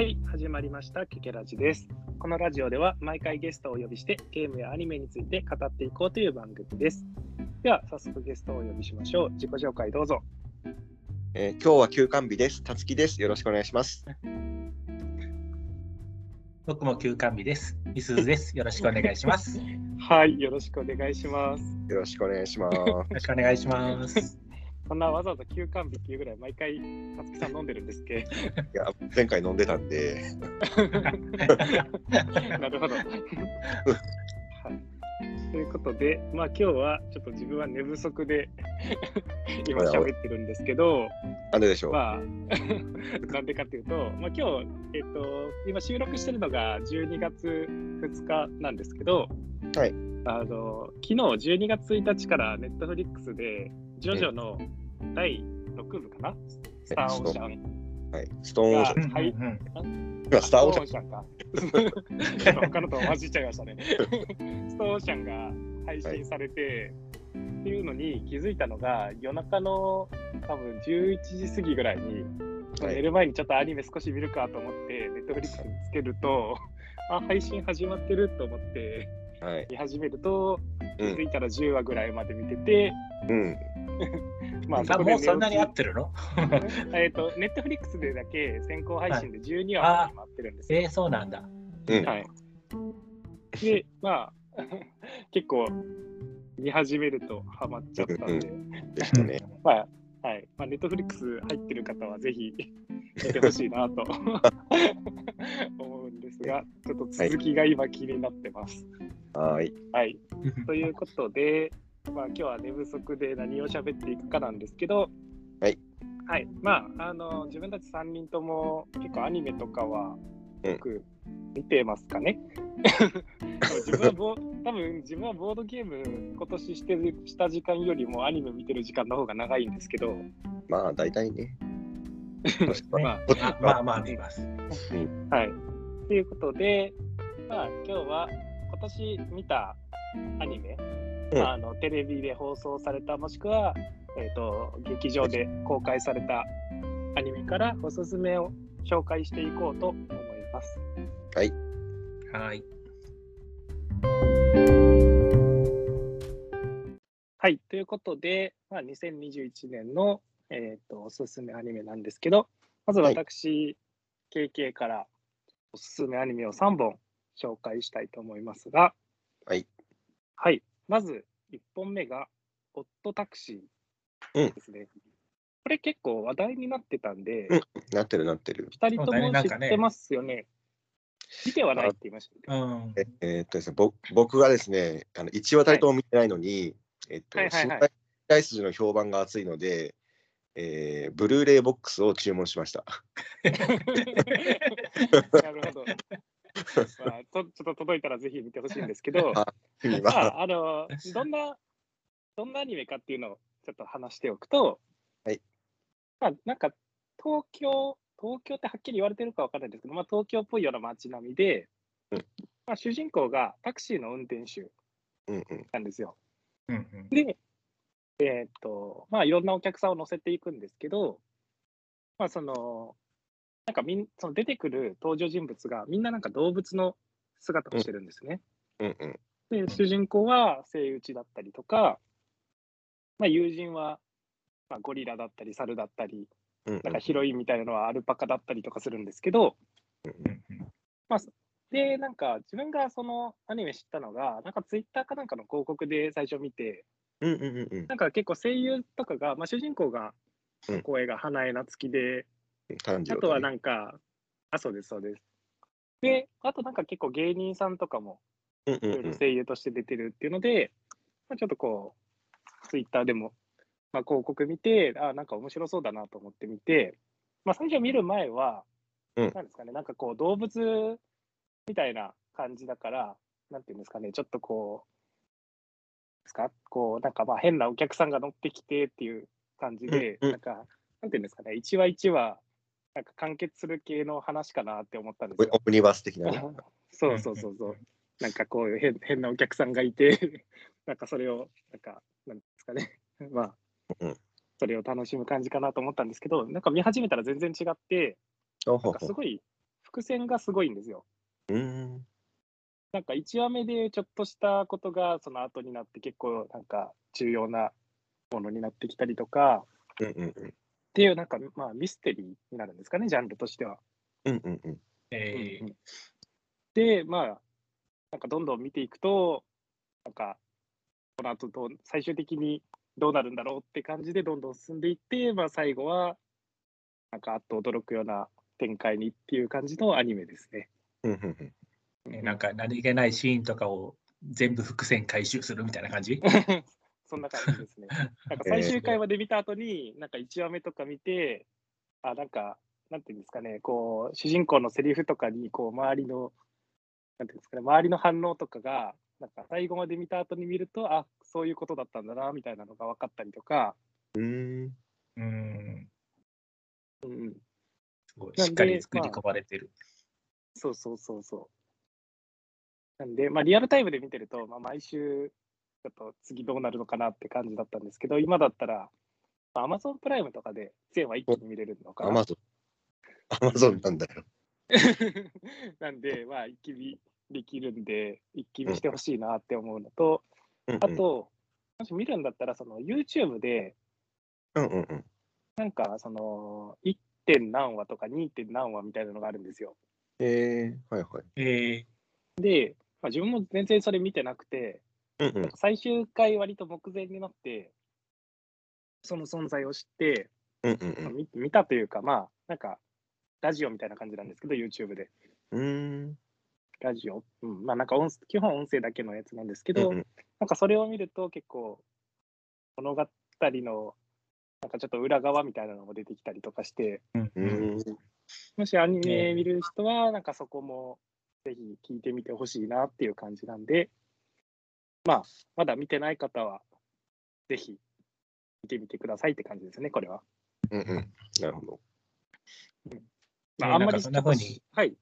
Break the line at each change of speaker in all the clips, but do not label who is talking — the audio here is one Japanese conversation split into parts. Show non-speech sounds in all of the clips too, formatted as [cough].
はい、始まりました、ケケラジです。このラジオでは毎回ゲストをお呼びしてゲームやアニメについて語っていこうという番組です。では、早速ゲストをお呼びしましょう。自己紹介どうぞ。
えー今日は休館日です。たつきです。よろしくお願いします。
僕も休館日です。みすずです。よろしくお願いします。よ [laughs]
はい、よろしくお願いします。
よろしくお願いします。
ろしくお願いします。
そんなわざわざ休館日っていうぐらい毎回、たつきさん飲んでるんですっけ？
いや前回飲んでたんで、[laughs]
なるほど。はい。ということで、まあ今日はちょっと自分は寝不足で今喋ってるんですけど、
なんででしょう？
まあ、[laughs] なんでかっていうと、まあ、今日、えっと、今収録してるのが12月2日なんですけど、
はい
あの昨日12月1日からネットフリックスで、ジョジョの第6部かな、スター・オーシャン
はい、ストーンオーシャン。
はい
うん
今スターオーシャン。
か。他のと混じっちゃいましたね。スター・オーシャンが配信されて、っていうのに気づいたのが、夜中の多分11時過ぎぐらいに、
はい
寝る前にちょっとアニメ少し見るかと思って、ネットフリックスにつけると、あ、配信始まってると思って
はい。
見始めると、気
うん
づいたら10話ぐらいまで見てて、
うん。[laughs]
まあ、
もうそんなに
寝
合ってるの？[laughs]
えっと、ネットフリックスでだけ先行配信で12話まで今ってるんですよ。
えー、そうなんだ。
うん。
はい。で、まあ、[laughs] 結構見始めるとハマっちゃったんで、
でしたね。[laughs]
まあ、はい。まあ、ネットフリックス入ってる方はぜひ見てほしいなと思うんですが、ちょっと続きが今気になってます。
はい。
はい。ということで、まあ、今日は寝不足で何を喋っていくかなんですけど、
はい。
はい。まあ、あの、自分たち3人とも結構アニメとかはよく見てますかね、[laughs] 自分はボ多分自分はボードゲーム今年してるした時間よりもアニメ見てる時間の方が長いんですけど、
まあ、大体ね。
ね [laughs]
まあ
あまあまあ見ます。
はい。ということで、まあ、今日は今年見たアニメ、
うん
あのテレビで放送された、もしくは、えー、と劇場で公開されたアニメからおすすめを紹介していこうと思います。
はい。
はい。
はい。ということで、まあ、2021年の、えー、とおすすめアニメなんですけど、まず
はい
私、KK からおすすめアニメを3本紹介したいと思いますが、
はい。
はい。まず、1本目が、オットタクシ
うん
ーですね。これ結構話題になってたんで、
うんなってるなってる。
2人とも知ってますよね。見てはないって言いましたね。
うん。
ええーっとですね、ぼ僕がですね、あの1話たりとも見てないのに、えっと、
はいはいはい
の評判が熱いので、えーブルーレイボックスを注文しました。[laughs]
なるほど。まあ、と [laughs] ちょっと届いたらぜひ見てほしいんですけど、[laughs] まあ、あの、どんな、どんなアニメかっていうのをちょっと話しておくと、
はい。
まあ、なんか、東京、東京ってはっきり言われてるかわからないんですけど、まあ、東京っぽいような街並みで、
うん
まあ、主人公がタクシーの運転手
うんうん
なんですよ。
うんうん
で、えーっと、まあ、いろんなお客さんを乗せていくんですけど、まあ、その、なんかみん、その出てくる登場人物がみんななんか動物の姿をしてるんですね。
うんうん。
で、主人公はセイウチだったりとか、まあ、友人は、まあ、ゴリラだったり、猿だったり、
うんうん。
なんかヒロインみたいなのはアルパカだったりとかするんですけど、
うんうん。
で、なんか自分がそのアニメ知ったのが、なんかツイッターかなんかの広告で最初見て、
うんうんうんうん。
なんか結構声優とかが、まあ、主人公が
うん。
声が花江夏樹で、
炭治郎
あとは
ね
なんか、あ、そうです、そうです。で、あとなんか結構芸人さんとかも声優として出てるっていうので、まあ、ちょっとこう、ツイッターでも、まあ、広告見て、あなんか面白そうだなと思って見て、まあ、最初見る前は、
うん。
なんですかね、なんかこう、動物みたいな感じだから、なんていうんですかね、ちょっとこう、ですか？こう、なんかまあ変なお客さんが乗ってきてっていう感じで、
うんうん。
なんか、なんていうんですかね、一話一話、なんか完結する系の話かなって思ったんですよ。
オムニバス的なね。[laughs]
そうそうそうそう。なんかこういう変変なお客さんがいて、[laughs] なんかそれを、なんか、なんですかね、[laughs] まあ、
うん
それを楽しむ感じかなと思ったんですけど、なんか見始めたら全然違って、なんかすごい伏線がすごいんですよ。
うん。
なんか1話目でちょっとしたことがその後になって結構なんか重要なものになってきたりとか
うんうんうん。
っていうなんかまあミステリーになるんですかね、ジャンルとしては。
うんうんうん。
え
うんうんで、まあ、なんかどんどん見ていくと、なんかこの後どう最終的にどうなるんだろうって感じでどんどん進んでいって、まあ、最後はなんかあっと驚くような展開にっていう感じのアニメですね。
うんうんうん
ーなんか何気ないシーンとかを全部伏線回収するみたいな感じ？[laughs]
そんな感じですね。[laughs] なんか最終回まで見た後に、なんか1話目とか見て、あ、なんか、なんていうんですかね、こう、主人公のセリフとかに、こう、周りの、なんていうんですかね、周りの反応とかが、なんか最後まで見た後に見ると、あ、そういうことだったんだな、みたいなのが分かったりとか、
うん。
うん。
うん、
すごいしっかり作り込まれてる。
そうそうそうそう。なんで、まあ、リアルタイムで見てると、まあ、毎週、ちょっと次どうなるのかなって感じだったんですけど、今だったら、まあ、Amazon プライムとかで全話一気に見れるのかな。
アマゾン。アマゾンなんだよ。[laughs]
なんで、まあ、一気見できるんで、一気見してほしいなって思うのと、
うんうん
あと、もし見るんだったら、その YouTube で、
うんうんうん。
なんか、その、1. 点何話とか 2. 点何話みたいなのがあるんですよ。
えー、はいはい。
え
で、まあ、自分も全然それ見てなくて、
うんうん
最終回割と目前になって、その存在を知って、
うんうん
まあ見見たというか、まあ、なんか、ラジオみたいな感じなんですけど、YouTube で。
うん。うん。
ラジオ、うん、まあなんか音基本音声だけのやつなんですけど、
うんうん
なんかそれを見ると結構物語のなんかちょっと裏側みたいなのも出てきたりとかして、
ーうん
う
うん
ん。
もしアニメ見る人はなんかそこもぜひ聞いてみてほしいなっていう感じなんで、まあまだ見てない方はぜひ見てみてくださいって感じですね、これは。
うんうん。なるほど。
まあ、
ね
あんまり
なんかそんな風に
はい。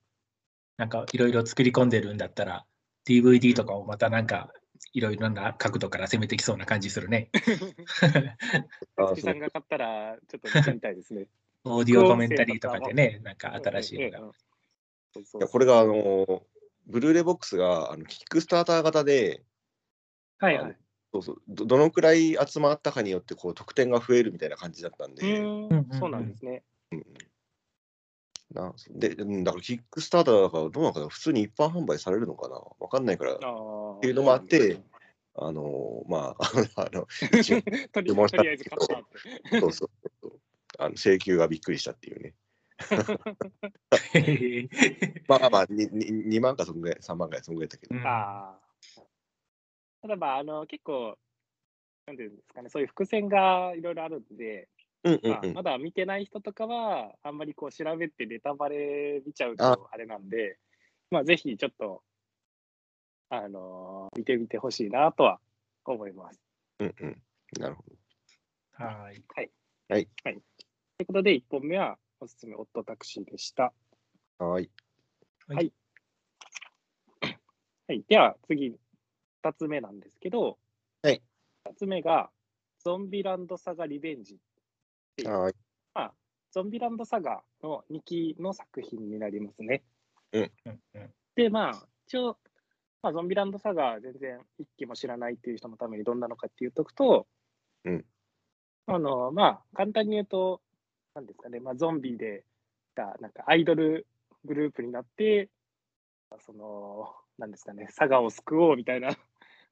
なんかいろいろ作り込んでるんだったら、DVD とかもまたなんかいろいろな角度から攻めてきそうな感じするね。[laughs]
あ
月さんが買ったらちょっと見てみたいですね。[laughs]
オーディオコメンタリーとかでね、なんか新しいのが。
これがあのブルーレイボックスがあのキックスターター型で
はいはい。
そうそう。どどのくらい集まったかによってこう得点が増えるみたいな感じだったん
う
で、
ー
うんうん
ん、そうなんですね。
なでうん。だからキックスターターだからどうなのかな？普通に一般販売されるのかな？わかんないから。っていうのもあってあのまあ [laughs] あの [laughs]
とりあえず買ったって。
そうそうそう。あの請求がびっくりしたっていうね。[laughs] まあまあまあ 2, 2万かそんぐらい3万ぐらいそんぐらいだったけど、
うん
ああ。ただまあ、あの、結構、なんていうんですかね、そういう伏線がいろいろあるんで、
うんうん
まあ、
うん。
まだ見てない人とかは、あんまりこう調べてネタバレ見ちゃう
あ
とあ。れなんで、まあ、ぜひちょっと、あの見てみてほしいなとは思います。
うんうん。なるほど。
はい。
ということで、1本目はおすすめ、オットタクシーでした。
はい。
はい、では次、2つ目なんですけど、
はい、
2つ目が、ゾンビランドサガリベンジっていう、
はい。
まあ、ゾンビランドサガの2期の作品になりますね。
うん。うん
で、まあ、一応、まあ、ゾンビランドサガ全然1期も知らないっていう人のためにどんなのかっていうとくと、
うん。
あの、まあ、簡単に言うと、なんですかね、まあ、ゾンビで、がなんかアイドルグループになって、その、なんですかね、佐賀を救おうみたいな、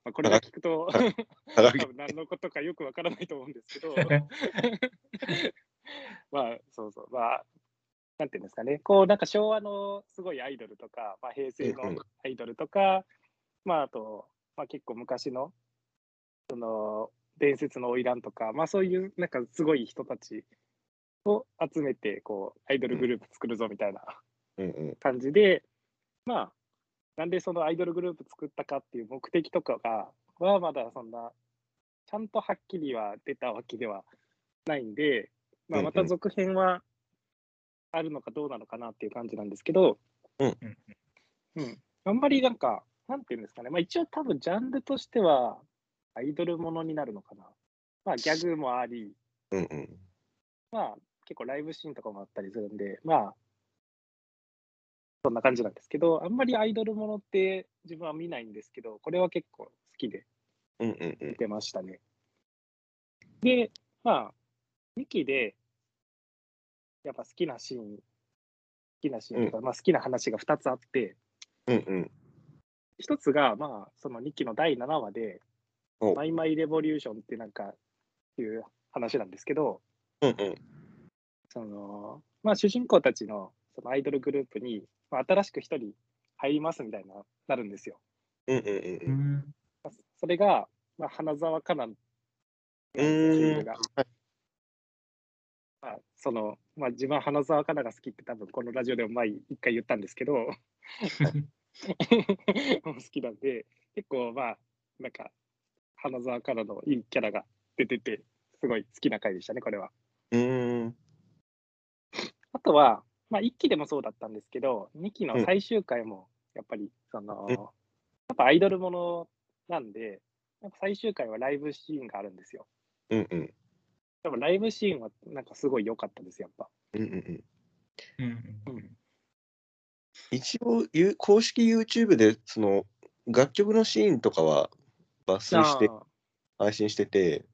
まあ、これが聞くと、多分何のことかよくわからないと思うんですけど、[laughs] まあ、そうそう、まあ、なんていうんですかね、こう、なんか昭和のすごいアイドルとか、まあ、平成
うんうん。
のアイドルとか、まあ、あと、まあ、結構昔の、その、伝説の花魁とか、まあ、そういう、なんかすごい人たちを集めて、こう、アイドルグループ作るぞみたいな
うんうん。
感じで、まあ、なんでそのアイドルグループ作ったかっていう目的とかが、はまだそんな、ちゃんとはっきりは出たわけではないんで、まあ、また続編はあるのかどうなのかなっていう感じなんですけど、
うん。
うん、あんまりなんか、なんていうんですかね、まあ、一応多分ジャンルとしてはアイドルものになるのかな。まあ、ギャグもあり、
うんうん。
まあ、結構ライブシーンとかもあったりするんで、まあ、そんな感じなんですけど、あんまりアイドルものって自分は見ないんですけど、これは結構好きで
うんうんうん
見。てましたね。で、まあ、2期で、やっぱ好きなシーン、好きなシーンとか、まあ、好きな話が2つあって、
うんうん。
一つが、まあ、その2期の第7話で、
お
マイマイレボリューションってなんか、いう話なんですけど、
うんうん。
その、まあ、主人公たちのそのアイドルグループに、まあ、新しく一人入りますみたいな、なるんですよ。
うんうんうん
う
うん。
ん。
それが、まあ、花澤香菜なんが。まあ、その、まあ、自分は花澤香菜が好きって多分このラジオでも前一回言ったんですけど、[laughs] 好きなんで、結構まあ、なんか、花澤香菜のいいキャラが出てて、すごい好きな回でしたね、これは。
うーん。
あとは、まあ、1期でもそうだったんですけど、2期の最終回も、やっぱり、その、
うん
やっぱアイドルものなんで、やっぱ最終回はライブシーンがあるんですよ。
うんうん。
でもライブシーンはなんかすごい良かったです、やっぱ。
うんうんうん。
うん
一応、ゆ公式 YouTube で、その、楽曲のシーンとかは抜粋して
あ
配信してて
うん、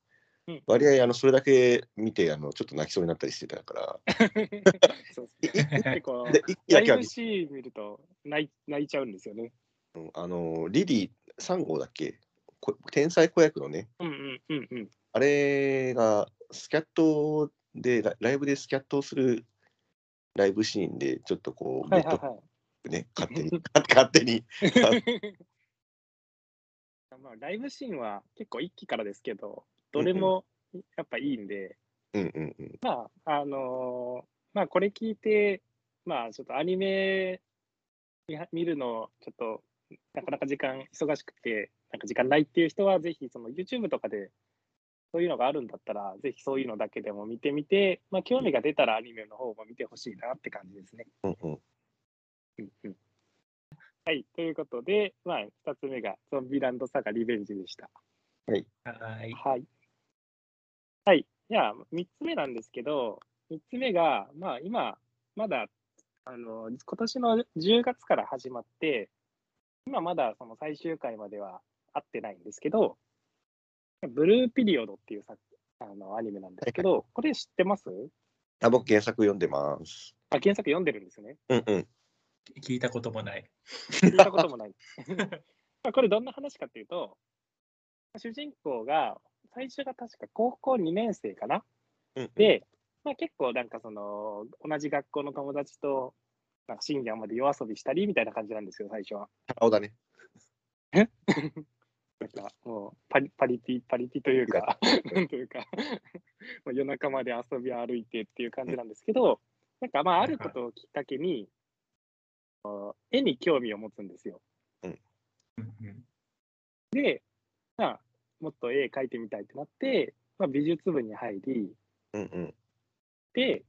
割合、あの、それだけ見て、あの、ちょっと泣きそうになったりしてたから、[laughs] で、一期
ラ
だけは
イブシーン見ると泣い泣いちゃうんですよね。
うんあの、リリー3号だっけ？こ天才子役のね、
うんうんうんうん。
あれがスキャットでラ、ライブでスキャットをするライブシーンで、ちょっとこう、
はいはいはい。
とね、勝手に、勝手に。[laughs]
まあ、ライブシーンは結構一期からですけど、どれもやっぱいいんで、
うんうんうん。
まあ、あのーまあ、これ聞いて、まあ、ちょっとアニメ見るの、ちょっと、なかなか時間忙しくて、なんか時間ないっていう人は、ぜひ、その YouTube とかで、そういうのがあるんだったら、ぜひそういうのだけでも見てみて、まあ、興味が出たらアニメの方も見てほしいなって感じですね。
うんうん。
うんうんはい、ということで、まあ、2つ目が、ゾンビランドサガリベンジでした。
はい。
はい。はい。じゃあ、3つ目なんですけど、3つ目が、まあ、今、まだ、あの、今年の10月から始まって、今まだその最終回までは会ってないんですけど、ブルーピリオドっていうさあのアニメなんですけど、これ知ってます？
あ僕、原作読んでます。
あ、原作読んでるんですね。
うんうん。
聞いたこともない。
聞いたこともない。[laughs] まあこれどんな話かっていうと、主人公が、最初が確か高校2年生かな？
うんうん、
で、まあ、結構なんかその、同じ学校の友達と、なんか深夜まで夜遊びしたりみたいな感じなんですよ、最初は。
青だね。[laughs]
なんかもうパリパリティ、パリティというか、なん。というか、[laughs] もう夜中まで遊び歩いてっていう感じなんですけど、なんかまあ、あることをきっかけに、あ絵に興味を持つんですよ。
うんうん。
で、まあ、もっと絵描いてみたいってなって、まあ、美術部に入り、
うんうん。
で、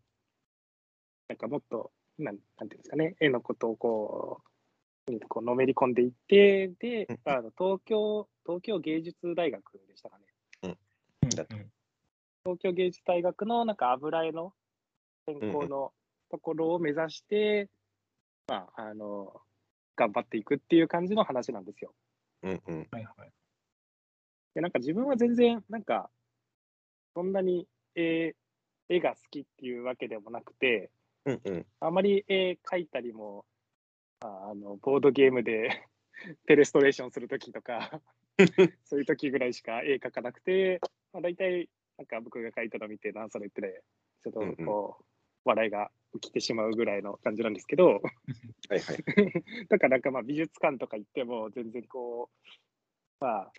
なんかもっと、なんなんていうんですかね、絵のことをこう、こうのめり込んでいって、で
うん、
あの東京、東京芸術大学でしたかね。
うん
だ
東京芸術大学のなんか油絵の専攻のところを目指して、まあ、あの、頑張っていくっていう感じの話なんですよ。
うんうん。
はいはい。
で、なんか自分は全然、なんか、そんなに絵絵が好きっていうわけでもなくて、
うんうん。
あまり絵描いたりも、ああのボードゲームで [laughs] ペレストレーションするときとか、[laughs] そういうときぐらいしか絵描かなくて、まあ、大体、なんか僕が描いたの見て、なんそれって、ちょっとこう、笑いが起きてしまうぐらいの感じなんですけど、
はいはい。[laughs]
だからなんかまあ美術館とか行っても、全然こう、まあ、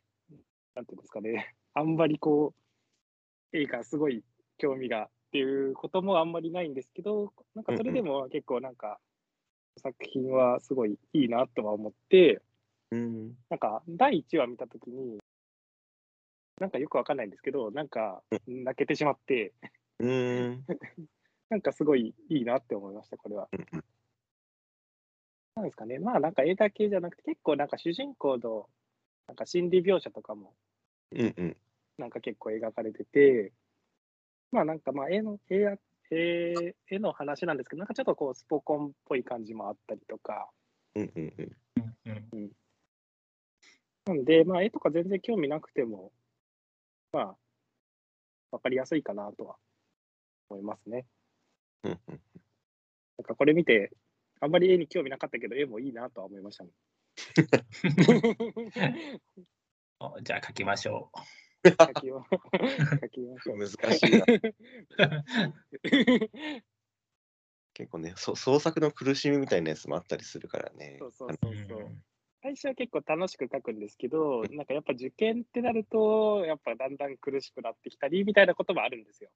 なんていうんですかね、[laughs] あんまりこう、絵がすごい興味がっていうこともあんまりないんですけど、なんかそれでも結構なんか、作品はすごいいいなとは思って、
うん。
なんか第1話見たときに、なんかよくわかんないんですけど、なんか泣けてしまって、
うん。[laughs]
なんかすごいいいなって思いました、これは。
うん
なんですかね、まあなんか絵だけじゃなくて、結構なんか主人公のなんか心理描写とかも
うんうん。
なんか結構描かれてて、まあなんかまあ絵の絵や絵絵の話なんですけど、なんかちょっとこうスポコンっぽい感じもあったりとか、
うんうんうん。
うんうん
なんで、まあ、絵とか全然興味なくても、まあ、わかりやすいかなとは思いますね。
うんうん
なんかこれ見て、あんまり絵に興味なかったけど、絵もいいなとは思いましたね。
お [laughs] じゃあ書きましょ
書きま書きましょう。[laughs]
難しいな。[laughs] 結構ねそ、創作の苦しみみたいなやつもあったりするからね。
そうそう
う。
そうそう。最初は結構楽しく書くんですけど、なんかやっぱ受験ってなると、やっぱだんだん苦しくなってきたりみたいなこともあるんですよ。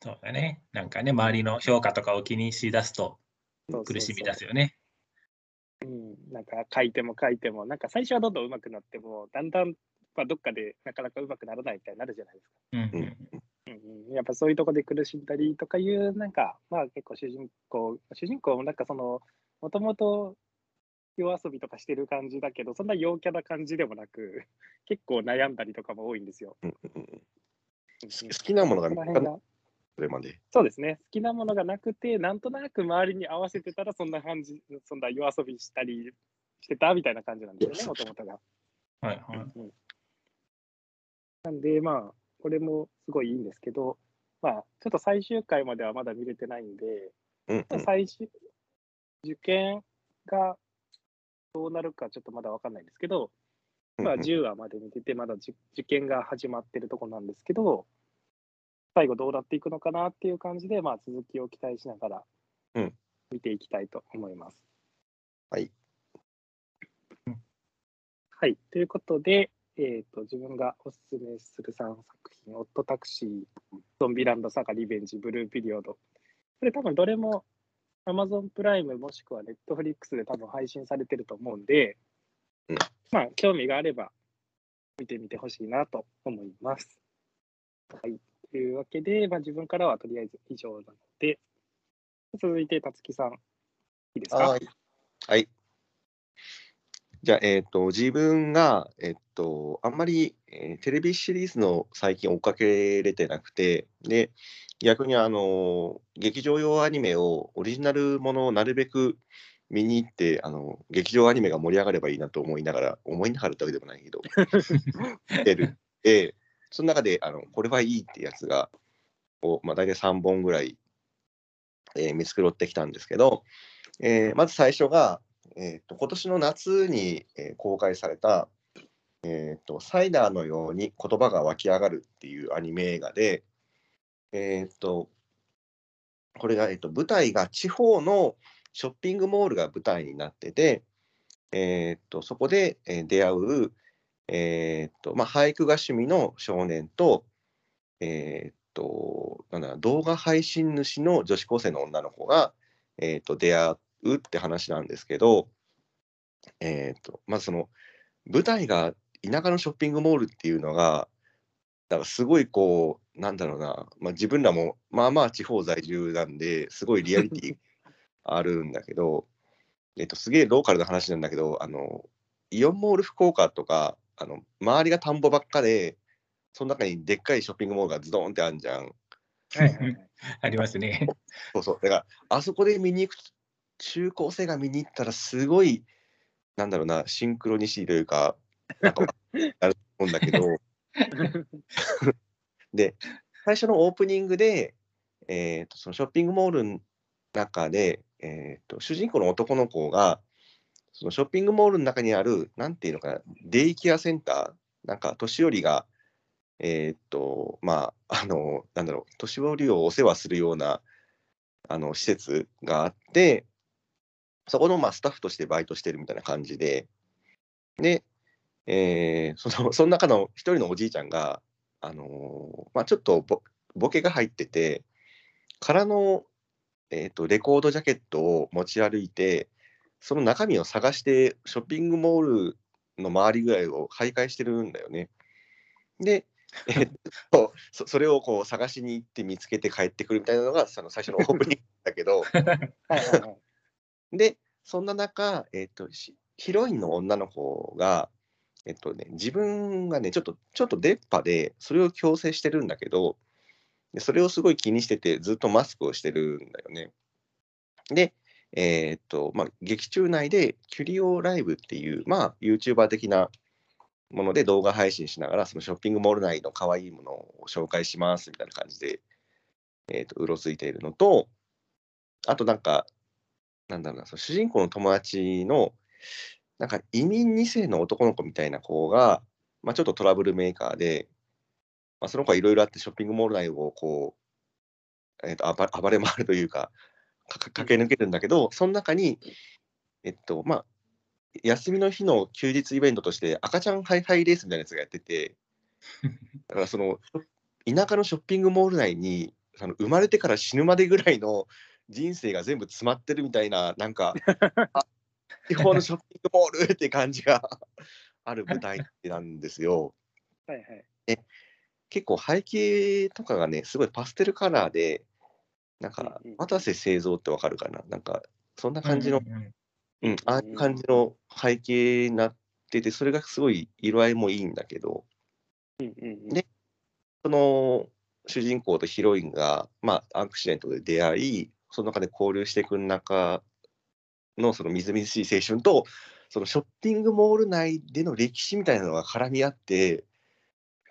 そうだね。なんかね、周りの評価とかを気にしだすと苦しみ出すよね。
うん、なんか書いても書いても、なんか最初はどんどん上手くなっても、だんだん、まあ、どっかでなかなか上手くならないみたいになるじゃないですか。
うんう
うん。
ん
うんうん、やっぱそういうとこで苦しんだりとかいう、なんか、まあ結構主人公、主人公もなんかその、もともと夜遊びとかしてる感じだけど、そんな陽キャな感じでもなく、[laughs] 結構悩んだりとかも多いんですよ。
うんうん好きなものが
そ
見つかそれまで。
そうですね。好きなものがなくて、なんとなく周りに合わせてたら、そんな感じ、そんな夜遊びしたりしてたみたいな感じなんですよね、もともとが。
はいはい。
うんなんで、まあ、これもすごいいいんですけど、まあ、ちょっと最終回まではまだ見れてないんで、
うんうん
最終、受験がどうなるかちょっとまだわかんないんですけど、まあ、
うんうん
10話まで見てて、まだじ受験が始まってるとこなんですけど、最後どうなっていくのかなっていう感じで、まあ、続きを期待しながら
うん
見ていきたいと思います。
はい。
はい。ということで、えー、と自分がおすすめする3作品、オットタクシー、ゾンビランド、サガ、リベンジ、ブルーピリオド。これ多分どれも Amazon プライムもしくは Netflix で多分配信されてると思うんで、
うん
まあ、興味があれば見てみてほしいなと思います。はい。というわけで、まあ、自分からはとりあえず以上なので、続いて、たつきさん、いいですか？
はい。はい。じゃあ、えっ、と、自分が、えっ、と、あんまり、えーテレビシリーズの最近追っかけれてなくて、で、逆にあの、劇場用アニメを、オリジナルものをなるべく見に行って、あの、劇場アニメが盛り上がればいいなと思いながら、思いながらってわけでもないけど、[laughs] 出る。で、その中で、あの、これはいいってやつが、をまあ、大体3本ぐらい、えー見繕ってきたんですけど、えーまず最初が、えー、と今年の夏に、えー公開された、えーと「サイダーのように言葉が湧き上がる」っていうアニメ映画で、えー、とこれが、えー、と舞台が地方のショッピングモールが舞台になってて、えー、とそこで、えー出会う、えーとまあ、俳句が趣味の少年と,、えー、となんだ動画配信主の女子高生の女の子が、えー、と出会うって話なんですけど、えー、とまずその舞台が田舎のショッピングモールっていうのがだからすごいこうなんだろうな、まあ、自分らもまあまあ地方在住なんですごいリアリティ [laughs] あるんだけど、えっと、すげえローカルな話なんだけどあのイオンモール福岡とかあの周りが田んぼばっかでその中にでっかいショッピングモールがズドンってあるじゃん。
はい。
ありますね。
そうそう。だから、あそこで見に行く、中高生が見に行ったら、すごい、なんだろうな、シンクロニシティというか、なんか、あると思うんだけど、[laughs] で、最初のオープニングで、えーとそのショッピングモールの中で、えーと主人公の男の子が、そのショッピングモールの中にある、なんていうのかな、デイケアセンター、なんか年寄りが、えーっと、まあ、あの、なんだろう、年寄りをお世話するような、あの、施設があって、そこの、まあ、スタッフとしてバイトしてるみたいな感じで、で、えーその、その中の一人のおじいちゃんが、あのーまあ、ちょっとボボケが入ってて、空の、えーっと、レコードジャケットを持ち歩いて、その中身を探して、ショッピングモールの周りぐらいを徘徊してるんだよね。で、[laughs] えっと、そそれをこう探しに行って見つけて帰ってくるみたいなのがその最初のオープニングだけど。[laughs] で、そんな中、えっと、しヒロインの女の子が、えっとね、自分がね、ちょっと、ちょっと出っ歯で、それを強制してるんだけど、でそれをすごい気にしてて、ずっとマスクをしてるんだよね。で、えーっと、まあ、劇中内でキュリオライブっていう、まあ、YouTuber 的なもので動画配信しながら、そのショッピングモール内の可愛いものを紹介しますみたいな感じで、えーっと、うろついているのと、あとなんか、なんだろうな、その主人公の友達の、なんか移民2世の男の子みたいな子が、まあ、ちょっとトラブルメーカーで、まあ、その子はいろいろあってショッピングモール内をこう、えー、と暴暴れ回るというか駆け抜けるんだけど、その中に、えっと、まあ、休みの日の休日イベントとして赤ちゃんハイハイレースみたいなやつがやってて、[laughs] だからその田舎のショッピングモール内にその生まれてから死ぬまでぐらいの人生が全部詰まってるみたいな、なんか、[laughs] あ地方のショッピングモールって感じがある舞台なんですよ。
はいはい。
結構背景とかがね、すごいパステルカラーで、なんか渡瀬製造ってわかるかな？なんか、そんな感じの
うん、
ああいう感じの背景になってて、それがすごい色合いもいいんだけど、
うんうんうん。
ねその主人公とヒロインが、まあ、アクシデントで出会い、その中で交流していく中のそのみずみずしい青春と、そのショッピングモール内での歴史みたいなのが絡み合って、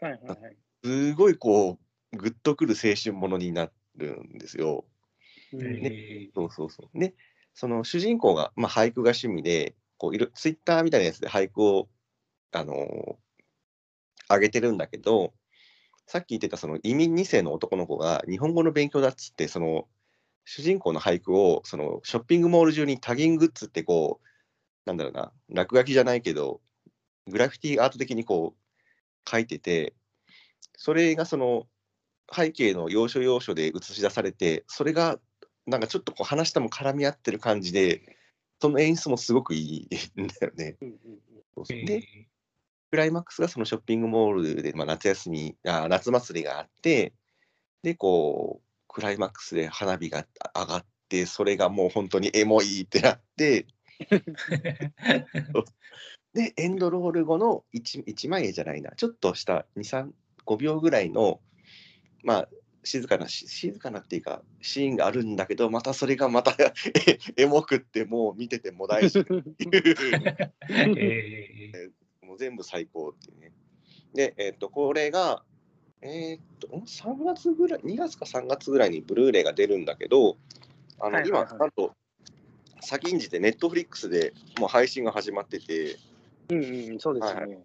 はいはいはい。
すごいこう、グッとくる青春ものになるんですよ。
うん
え
そうそうそう。で、その主人公が、まあ、俳句が趣味で、こういろツイッターみたいなやつで俳句を、あのー上げてるんだけど、さっき言ってたその移民2世の男の子が日本語の勉強だっつって、その主人公の俳句をそのショッピングモール中にタギングッズってこう、なんだろうな、落書きじゃないけど、グラフィティアート的にこう書いてて、それがその背景の要所要所で映し出されて、それがなんかちょっとこう話とも絡み合ってる感じで、その演出もすごくいいんだよね。で、クライマックスがそのショッピングモールで、まあ、夏休みあ、夏祭りがあって、で、こう、クライマックスで花火が上がって、それがもう本当にエモいってなって、[laughs] で、エンドロール後の 1, 一枚絵じゃないな、ちょっとした2、3、5秒ぐらいの、まあ、静かな、し静かなっていうか、シーンがあるんだけど、またそれがまたエモくって、もう見てても大事っていう。[laughs]
え
もう全部最高っていうね。で、えっ、と、これが、えっ、と、ん3月ぐらい、2月か3月ぐらいにブルーレイが出るんだけど、あの、
はいはいはい
今、なんと、先んじてネットフリックスでもう配信が始まってて、
うんうん、そうですよ
は
ね。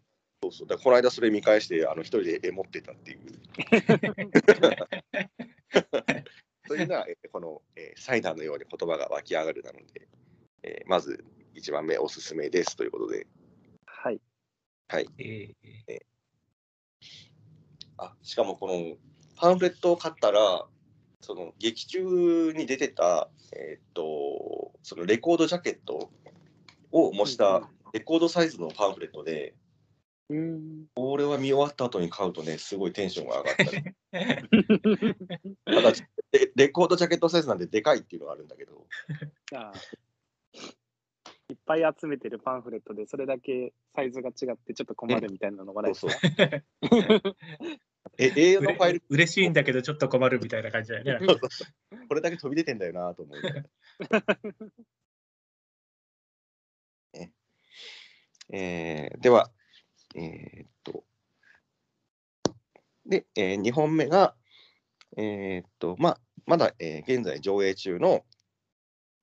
そうそう、だこの間それ見返して、あの、一人でエモってたっていう。[laughs] そういうのは、えーこの、えーサイダーのように言葉が湧き上がるなので、えーまず1番目おすすめですということで、
はい。
はい。
ーえ
あしかもこのパンフレットを買ったら、その劇中に出てた、えーっと、そのレコードジャケットを模したレコードサイズのパンフレットで、
うん。
これは見終わった後に買うとね、すごいテンションが上がったり。[laughs] ただレ、レコードジャケットサイズなんででかいっていうのがあるんだけど、
いっぱい集めてるパンフレットで、それだけサイズが違ってちょっと困るみたいなのがない
そう
です
そう
か。[laughs]
え、A のファイル、
嬉しいんだけど、ちょっと困るみたいな感じだよね。
これだけ飛び出てんだよなと思う。[laughs] ねえーでは、えーっと、で、え2本目が、えーっと、まあ、まだ、えー現在上映中の、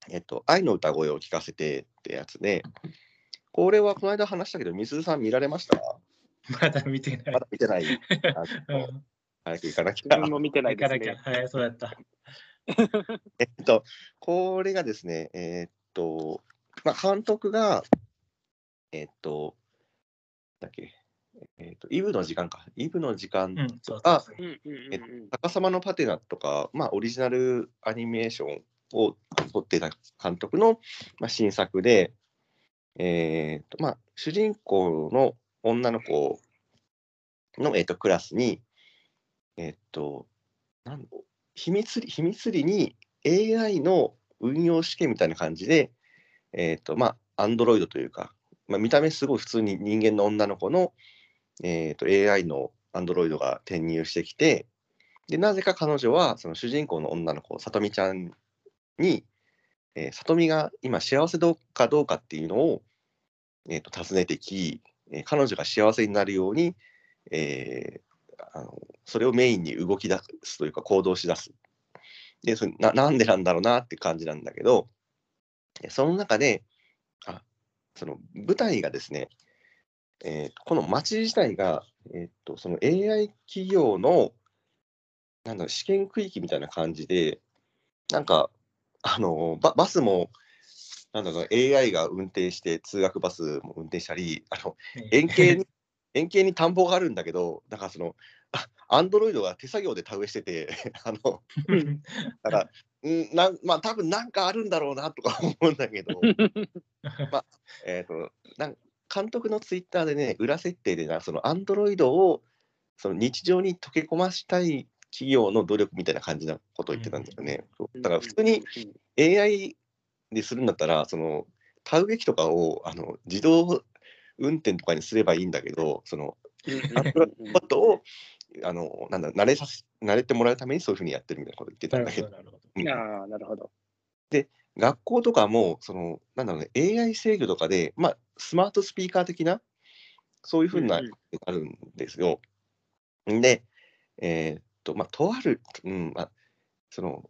えっと、愛の歌声を聞かせてってやつで、これはこの間話したけど、みすずさん見られました？
まだ見てない
ま。だ見てない。[laughs] 早く行かなきゃ。
自分も見てない
行かなきゃ。
ですね。
はい、そうだった。[laughs]
えっと、これがですね、えーっと、まあ、監督が、えっと、だっけ、えっと、イブの時間か。イブの時間
うん、そう
んうんうんうん。
逆さまのパテナとか、まあ、オリジナルアニメーションを撮ってた監督の、まあ、新作で、えーとまあ、主人公の女の子の、えー、とクラスに、えっ、と、なん秘密裏秘密裏に AI の運用試験みたいな感じで、えっ、と、まあ、アンドロイドというか、まあ、見た目すごい普通に人間の女の子の、えー、と AI のアンドロイドが転入してきて、で、なぜか彼女は、その主人公の女の子、さとみちゃんに、えー、さとみが今幸せどうかどうかっていうのを、えーと、尋ねてき、えー、彼女が幸せになるように、えー、あのそれをメインに動き出すというか行動し出す。でそれななんでなんだろうなって感じなんだけどその中でその舞台がですね、えー、この街自体が、えーと、その AI 企業のなんだろう試験区域みたいな感じでなんかあのババスもなんだろう AI が運転して通学バスも運転したりあの円形に [laughs] 円形に田んぼがあるんだけどだからそのアンドロイドが手作業で田植えしてて [laughs] あのだからんなまあ多分なんかあるんだろうなとか思うんだけど。[laughs] まあえっ、ー、となん監督のツイッターでね裏設定でなそのアンドロイドをその日常に溶け込ましたい企業の努力みたいな感じなことを言ってたんだよね。だから普通に AI でするんだったら、その田植え機とかをあの自動運転とかにすればいいんだけど、そのアップロットをあのなんだ慣れさせ慣れてもらうためにそういうふうにやってるみたいなこと言ってたんだけど。
ああ、なるほど。
で、学校とかも、そのなんだろうね、AI 制御とかで、まあ、スマートスピーカー的な、そういうふうな、あるんですよ。で、えー、と、まあ、とある、うん、まあ、その、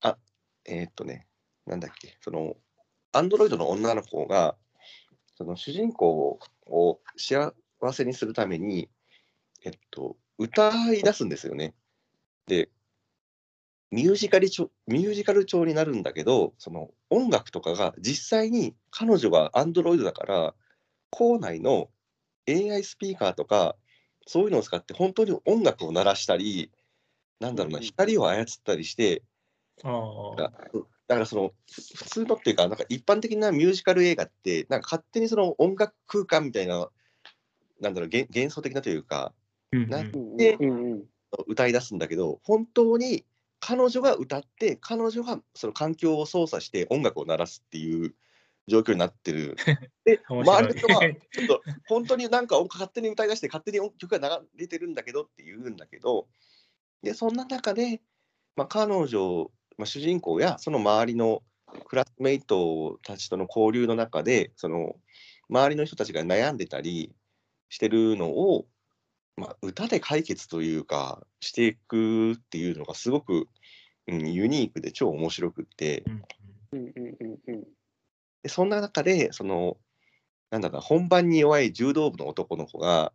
あ、えー、っとね、なんだっけ、その、アンドロイドの女の子が、その主人公を幸せにするために、えっと、歌い出すんですよね。で、ミュージカル調ミュージカル調になるんだけど、その音楽とかが実際に彼女がアンドロイドだから、校内の AI スピーカーとかそういうのを使って本当に音楽を鳴らしたり、なんだろうな、光を操ったりして、だからその普通のっていうか、なんか一般的なミュージカル映画って、なんか勝手にその音楽空間みたいな、なんだろう、幻想的なというか、なって歌い出すんだけど、本当に彼女が歌って、彼女がその環境を操作して音楽を鳴らすっていう状況になってる。[laughs] で、周りの人は、ちょっと本当になんか勝手に歌い出して、勝手に曲が流れてるんだけどって言うんだけど、で、そんな中で、まあ、彼女、まあ、主人公やその周りのクラスメイトたちとの交流の中で、その周りの人たちが悩んでたりしてるのを、まあ、歌で解決というか、していくっていうのがすごく、うん、ユニークで超面白くって。うんうんうんうんでそんな中で、その、なんだろう本番に弱い柔道部の男の子が、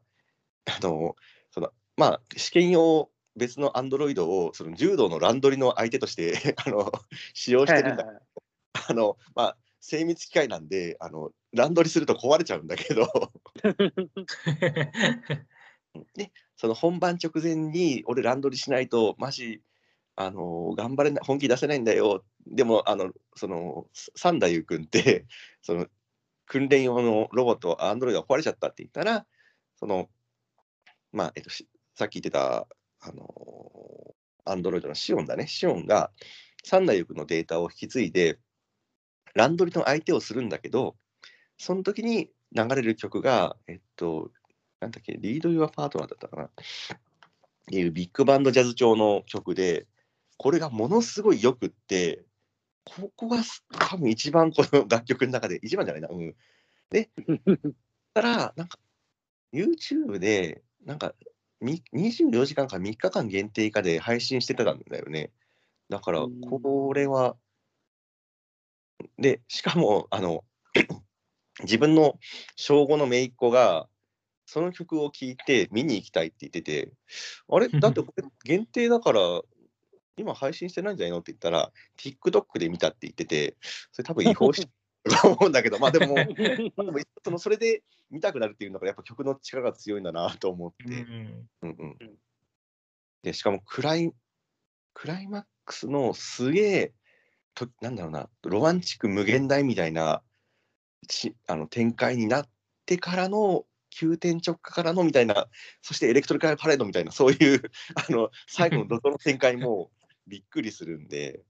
あの、その、まあ、試験用別のアンドロイドをその柔道の乱取りの相手として [laughs] あの使用してるんだけど、あの、まあ、精密機械なんで、あの、乱取りすると壊れちゃうんだけど [laughs] で、その本番直前に俺乱取りしないと、マジ、あの頑張れない、本気出せないんだよ。でも、あの、その、三田優君って、[laughs] その、訓練用のロボット、アンドロイドが壊れちゃったって言ったら、その、まあ、えっと、さっき言ってた、あの、アンドロイドのシオンだね、シオンが、三田優君のデータを引き継いで、ランドリの相手をするんだけど、その時に流れる曲が、えっと、なんだっけ、リード・ユア・パートナーだったかな。っていうビッグバンドジャズ調の曲で、これがものすごいよくって、ここが多分一番この楽曲の中で、一番じゃないな。うん、で、たら、なんか、YouTube で、なんか、24時間か3日間限定以下で配信してたんだよね。だから、これは、で、しかも、あの、[clears throat] 自分の小5の姪っ子が、その曲を聴いて見に行きたいって言ってて、あれ？だってこれ限定だから今配信してないんじゃないの？って言ったら、TikTok で見たって言ってて、それ多分違法し [laughs] と思うんだけど、まあでも、[laughs] まあ、でもそのそれで見たくなるっていうのがやっぱ曲の力が強いんだなと思って。うん。うん、で、しかもクライクライマックスのすげえ、となんだろうな、ロマンチック無限大みたいなしあの展開になってからの急転直下からのみたいな、そしてエレクトリカルパレードみたいな、そういう [laughs] あの最後の怒涛の展開もびっくりするんで、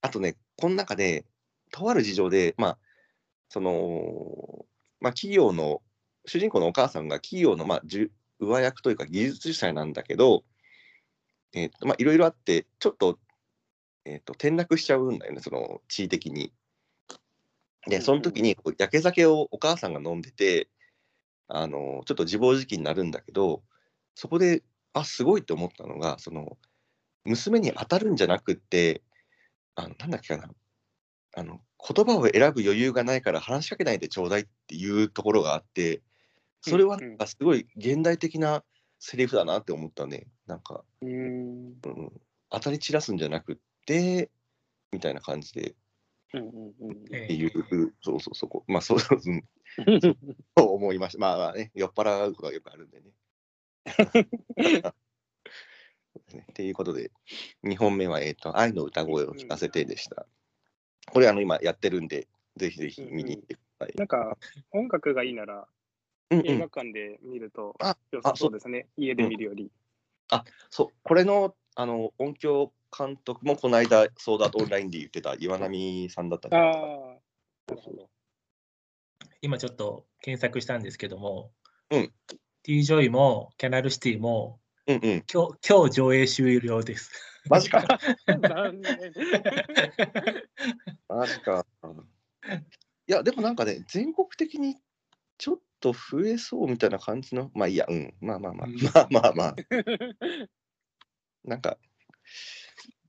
あとね、この中で、とある事情で、まあ、その、まあ、企業の、主人公のお母さんが企業の、まあ、じゅ上役というか技術者なんだけど、えーとまあ、いろいろあってちょっと,、えーと転落しちゃうんだよねその地位的に。でその時にこう焼け酒をお母さんが飲んでてあのちょっと自暴自棄になるんだけどそこであすごいって思ったのがその娘に当たるんじゃなくってあのなんだっけかな。あの言葉を選ぶ余裕がないから話しかけないでちょうだいっていうところがあってそれはなんかすごい現代的なセリフだなって思ったね。なんか、
うん。
うん、当たり散らすんじゃなくってみたいな感じでっていう、そうそうそこ。まあそうそううん。[laughs] そう思いました。まあまあね酔っ払うことがよくあるんでね。[laughs] そうですね。っていうことで2本目は、えーと「愛の歌声を聞かせて」でした。これあの今やってるんでぜひぜひ見に行ってください。
なんか、音楽がいいなら、
うんうん。
映画館で見ると
あ
良さそうですね。家で見るより。
そう。これのあの音響監督もこの間ソードアート・オンラインで言ってた岩波さんだったん。
今ちょっと検索したんですけども、
うん
T ジョイもキャナルシティも
うんうん。
今日今日上映終了です。
マジか。
残念。
マジか。いや、でもなんかね、全国的にちょっと増えそうみたいな感じの、まあいいや、うん、まあまあまあ、
うん
まあまあまあ、なんか、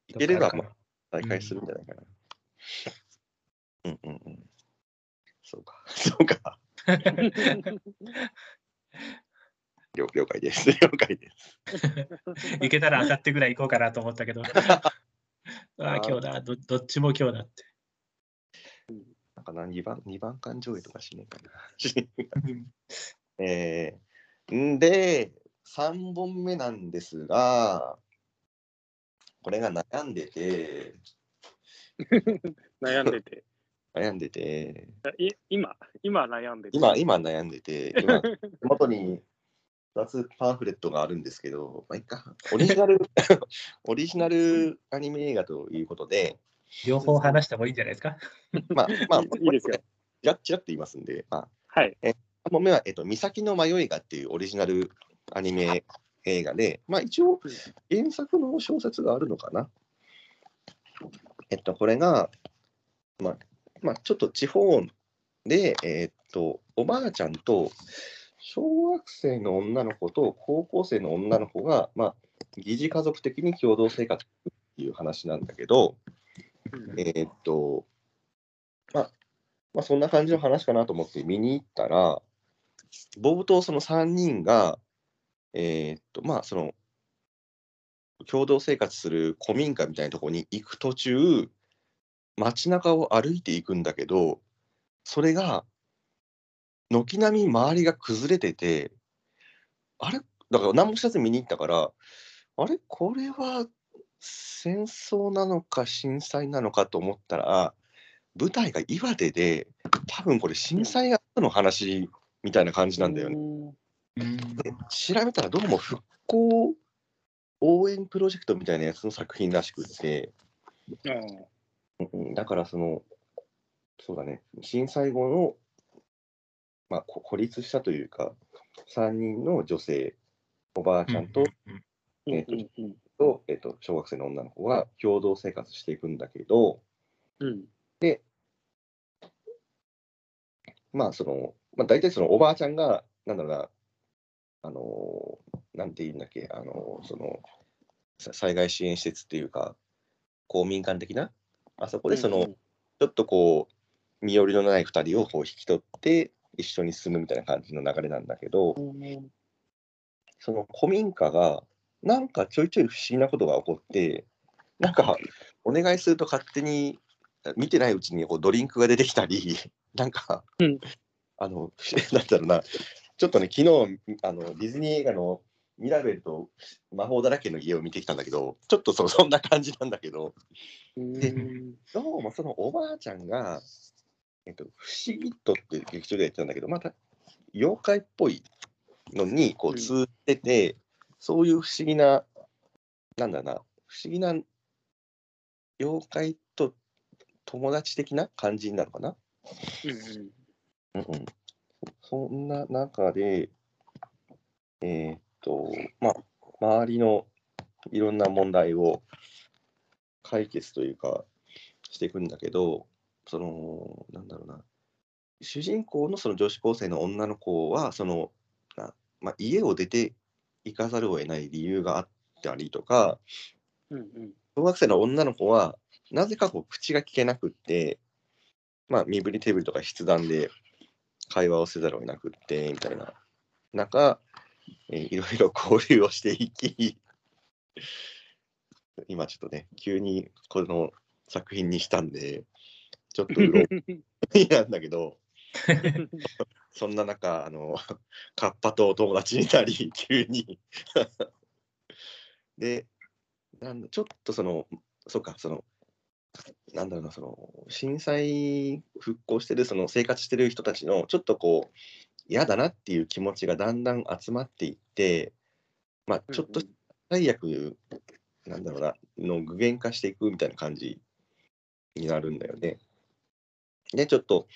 いければ、まあ、再開するんじゃないかな。うんうんうん。そうか、[laughs] そうか。了了解です。了解です。[laughs]
行けたら当たってぐらい行こうかなと思ったけど。[laughs] ああ、今日だど、どっちも今日だって。
なんかな、2番、二番館上映とかしねえかな。えー、んで、3本目なんですが、これが悩んでて、[laughs]
悩んでて。
悩んでて、
い今、今悩んでて。
今、今悩んでて、今、[laughs] 手元に2つパンフレットがあるんですけど、まあ、いっか、オリジナル、[laughs] オリジナルアニメ映画ということで、
両方話してもいいんじゃないですか？
まあ、まあ、
いいですよ。
ちらっちらっと言いますんで、まあ、
はい。
3本目は、えっと、岬の迷いがっていうオリジナルアニメ映画で、まあ一応原作の小説があるのかな。えっと、これが、まあ、まあ、ちょっと地方で、えっと、おばあちゃんと小学生の女の子と高校生の女の子が、まあ、疑似家族的に共同生活っていう話なんだけど、えーっと、まあ、まあ、そんな感じの話かなと思って見に行ったら、冒頭その3人が、えーっと、まあ、その、共同生活する古民家みたいなとこに行く途中、街中を歩いていくんだけど、それが、軒並み周りが崩れてて、あれ？だから何も知らず見に行ったから、あれ？これは戦争なのか震災なのかと思ったら、舞台が岩手で、多分これ震災後の話みたいな感じなんだよね。で調べたらどうも復興応援プロジェクトみたいなやつの作品らしくって、うん。だからその、そうだね、震災後の、まあ、こ孤立したというか、3人の女性、おばあちゃんと、
うん
えーとえーと小学生の女の子が共同生活していくんだけど、
うん。
まあその、まあ、大体そのおばあちゃんが、なんだろうな、あのーなんて言うんだっけ、あのーその、さ災害支援施設っていうか、公民館的な、あそこでその、
うん
ちょっとこう、身寄りのない2人をこう引き取って、一緒に住むみたいな感じの流れなんだけど、
うん
その古民家が、なんかちょいちょい不思議なことが起こって、なんかお願いすると勝手に見てないうちにこうドリンクが出てきたり、なんか、
うん。
あの、[laughs] なんだろうな、ちょっとね、昨日あのディズニー映画のミラベルと魔法だらけの家を見てきたんだけど、ちょっとそそんな感じなんだけど、
うん。
どうもそのおばあちゃんが、えっと、不思議とって劇場でやってたんだけど、また妖怪っぽいのにこ
う
うん。通ってて、そういう不思議な、なんだな、不思議な妖怪と友達的な感じになるかな？
うん。
うんうん、そんな中で、えーっと、まあ、周りのいろんな問題を解決というか、していくんだけど、その、なんだろうな、主人公のその女子高生の女の子は、その、なまあ、家を出て行かざるを得ない理由があったりとか、
うんうん。
小学生の女の子は、なぜかこう口が聞けなくって、まあ、身振り手振りとか筆談で会話をせざるを得なくって、みたいな中、えーいろいろ交流をしていき、[laughs] 今ちょっとね、急にこの作品にしたんで、ちょっとうろなんだけど、[laughs] そんな中、あの、カッパと友達になり、急に。で、なんだちょっとその、そうか、その、なんだろうな、その、震災復興してる、その生活してる人たちの、ちょっとこう、嫌だなっていう気持ちがだんだん集まっていって、まあ、ちょっと最悪、なんだろうな、の具現化していくみたいな感じになるんだよね。で、ちょっと、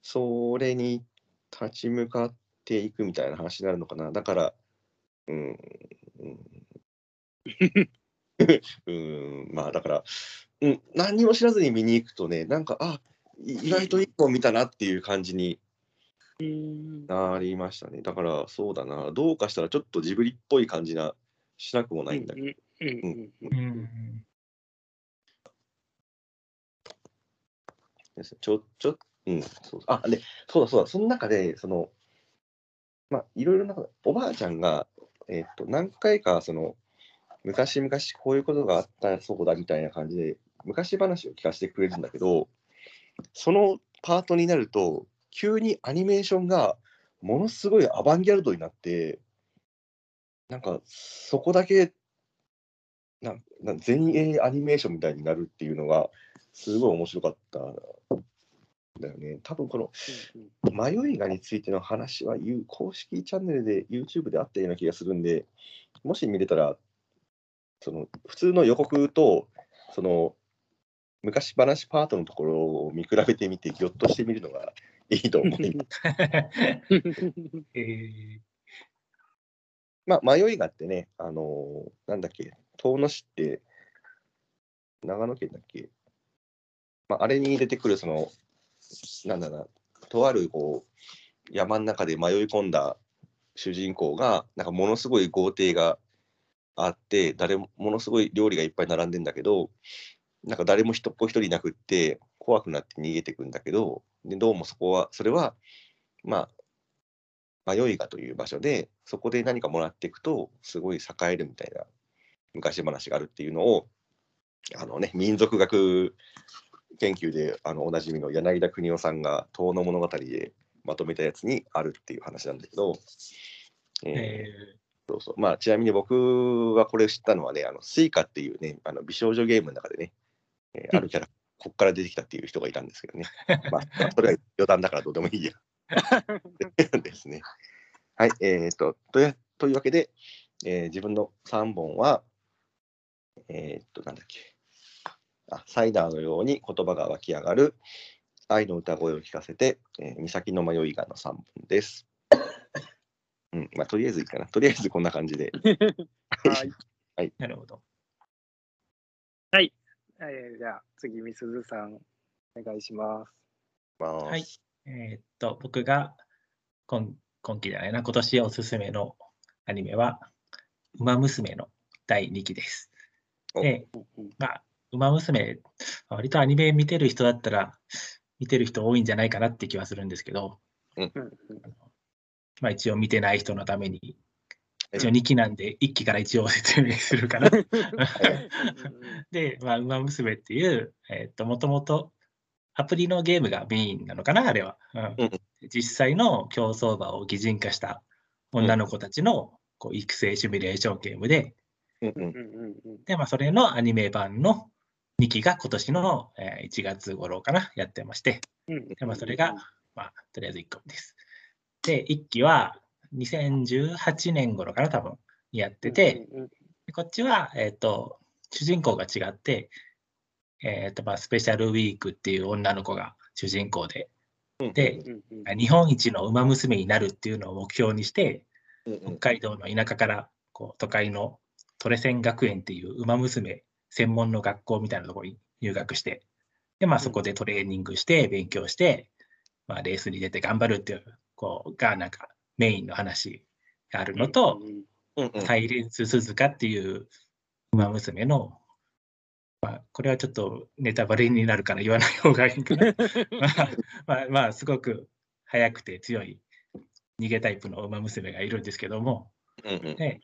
それに立ち向かっていくみたいな話になるのかな。だから、うん、うん、[laughs] うん、まあだから、うん、何にも知らずに見に行くとね、なんか、あい意外と一本見たなっていう感じに
うん。
なりましたね。だから、そうだな、どうかしたらちょっとジブリっぽい感じな、しなくもないんだけど。
うんうん
うんうん
ですちょ、ちょ、うん、そう。あ、で、そうだそうだ、その中で、その、まあ、いろいろな、おばあちゃんが、えっと、何回か、その、昔々こういうことがあったそうだみたいな感じで、昔話を聞かせてくれるんだけど、そのパートになると、急にアニメーションがものすごいアバンギャルドになって、なんか、そこだけ、なな前衛アニメーションみたいになるっていうのが、すごい面白かったんだよね。多分この迷いがについての話はゆ公式チャンネルで YouTube であったような気がするんで、もし見れたら、その普通の予告と、その昔話パートのところを見比べてみて、ぎょっとしてみるのがいいと思います。[laughs]
えー
まあ、迷いがあってね、あのーなんだっけ、遠野市って、長野県だっけ、まあ、あれに出てくる、その、なんだろうな、とあるこう山の中で迷い込んだ主人公が、なんかものすごい豪邸があって、誰も、ものすごい料理がいっぱい並んでんだけど、なんか誰も人っ子一人いなくって、怖くなって逃げてくんだけど、でどうもそこは、それは、まあ、迷いがという場所で、そこで何かもらっていくと、すごい栄えるみたいな昔話があるっていうのを、あのね、民俗学研究であのおなじみの柳田國男さんが遠野物語でまとめたやつにあるっていう話なんだけど、えー
え
そうそう。まあ、ちなみに僕はこれを知ったのはね、あの水夏っていうね、あの美少女ゲームの中でね、えーあるキャラ、こっから出てきたっていう人がいたんですけどね、[laughs] まあ、それは余談だからどうでもいいや。[laughs] ですね。はい、えー、ととやというわけで、えー自分の3本は、えーっと、なんだっけあ、サイダーのように言葉が湧き上がる愛の歌声を聞かせて、えー、岬の迷いがの3本です。[laughs] うん、まあ、とりあえずいいかな。とりあえずこんな感じで。
はい。
ーなるほど。
えーじゃあ次、みすずさん、お願いします。
は
はい。えーっと、僕が今今期じゃないな、今年おすすめのアニメは、ウマ娘の第2期です。
お
で、
うん
まあ、ウマ娘、割とアニメ見てる人だったら、見てる人多いんじゃないかなって気はするんですけど、
うん
まあ一応見てない人のために、
はい
一応2期なんで1期から一応説明するかな。
う [laughs] ん
で、まあ、ウマ娘っていう、えっと、もともとアプリのゲームがメインなのかな、あれは。うん。
うん。
実際の競走馬を擬人化した女の子たちのこう育成シミュレーションゲームで、
うんうん。
うんうんうん。
で、まあ、それのアニメ版の2期が今年のえー1月頃かな、やってまして、
うん
でまあ、それが、まあ、とりあえず1個目です。で、1期は2018年頃かな、多分、やってて、
うんうん
でこっちは、えっ、と、主人公が違って、えっ、と、まあ、スペシャルウィークっていう女の子が主人公で、
うん
で、
うんうん。
日本一の馬娘になるっていうのを目標にして、
うんうん。
北海道の田舎からこう都会のトレセン学園っていう馬娘専門の学校みたいなところに入学して、で、まあそこでトレーニングして、勉強して、まあレースに出て頑張るっていう、こう、がなんかメインの話があるのと、
うんうん。
サイレンス鈴鹿っていう馬娘の、まあ、これはちょっとネタバレになるから言わない方がいいかな。[laughs] まあ、まあ、まあ、すごく速くて強い逃げタイプの馬娘がいるんですけども、
うんうん。
で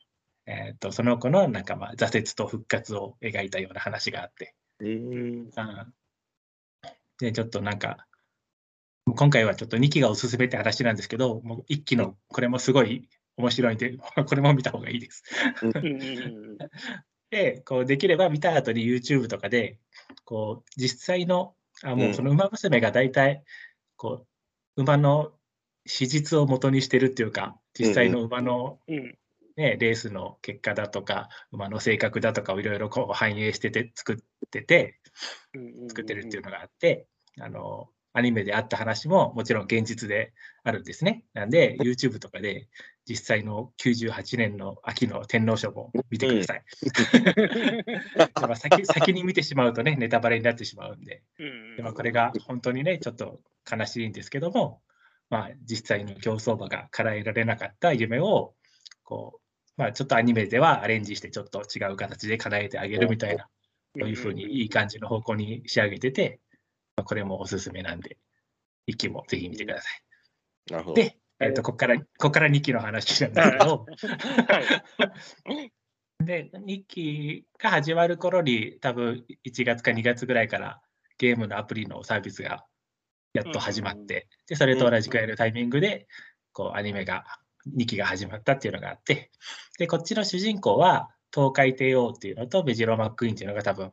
えー、とその子のなんかまあ挫折と復活を描いたような話があって、
うん
うん。でちょっとなんか今回はちょっと2期がおすすめって話なんですけどもう1期のこれもすごい面白いんで [laughs] これも見た方がいいです。[laughs] でこうできれば見た後に YouTube とかでこう実際のあもうその馬娘が大体こう馬の史実を元にしてるっていうか実際の馬のね、レースの結果だとか、馬の性格だとかをいろいろこう反映してて作ってて、作ってるっていうのがあって、あの、アニメであった話ももちろん現実であるんですね。なんで、YouTube とかで実際の98年の秋の天皇賞も見てください。[laughs] まあ先先に見てしまうとね、ネタバレになってしまうんで、でまあこれが本当にね、ちょっと悲しいんですけども、まあ、実際の競走馬が叶えられなかった夢を、こう、まあ、ちょっとアニメではアレンジしてちょっと違う形で叶えてあげるみたいな、そういうふうにいい感じの方向に仕上げてて、まあ、これもおすすめなんで、1期もぜひ見てください。
なるほど。
で、えっとここから、ここから2期の話なんですけど、で、2期が始まる頃に、多分1月か2月ぐらいからゲームのアプリのサービスがやっと始まって、でそれと同じくらいのタイミングで、こうアニメが2期が始まったっていうのがあって、で、こっちの主人公は東海帝王っていうのとメジロマックイーンっていうのが多分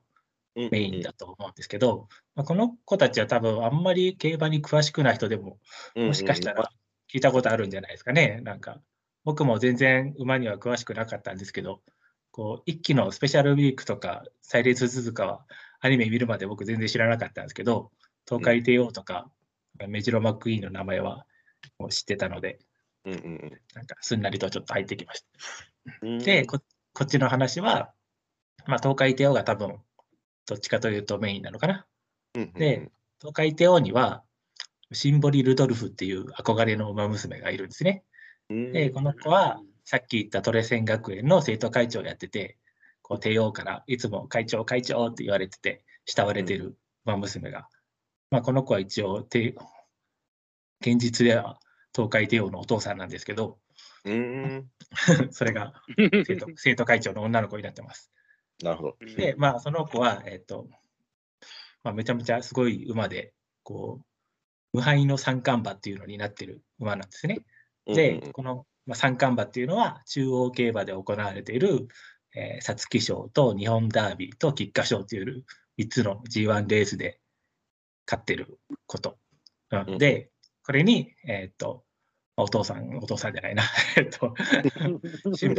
メインだと思うんですけど、まあ、この子たちは多分あんまり競馬に詳しくない人でも、もしかしたら聞いたことあるんじゃないですかね。なんか、僕も全然馬には詳しくなかったんですけど、こう、一期のスペシャルウィークとか、サイレンス鈴鹿はアニメ見るまで僕全然知らなかったんですけど、東海帝王とか、メジロマックイーンの名前はもう知ってたので、
うんうん。
なんかすんなりとちょっと入ってきました。
うん。
で、ここっちの話は、まあ、東海帝王が多分、どっちかというとメインなのかな。
うんうん
で、東海帝王には、シンボリ・ルドルフっていう憧れの馬娘がいるんですね。
うん
で、この子は、さっき言ったトレセン学園の生徒会長をやってて、こう帝王からいつも会長、会長って言われてて、慕われてる馬娘が、まあ、この子は一応帝、現実では東海帝王のお父さんなんですけど、
うん [laughs]
それが生徒生徒会長の女の子になってます。
なるほど。
で、まあ、その子は、えっと、まあ、めちゃめちゃすごい馬で、こう、無敗の三冠馬っていうのになってる馬なんですね。で、この、まあ、三冠馬っていうのは、中央競馬で行われている、えー、皐月賞と日本ダービーと菊花賞っていう3つの G1 レースで勝ってること。うん、で、これに、えー、っと、お父さん、お父さんじゃないな、[laughs] えっと、[laughs] シン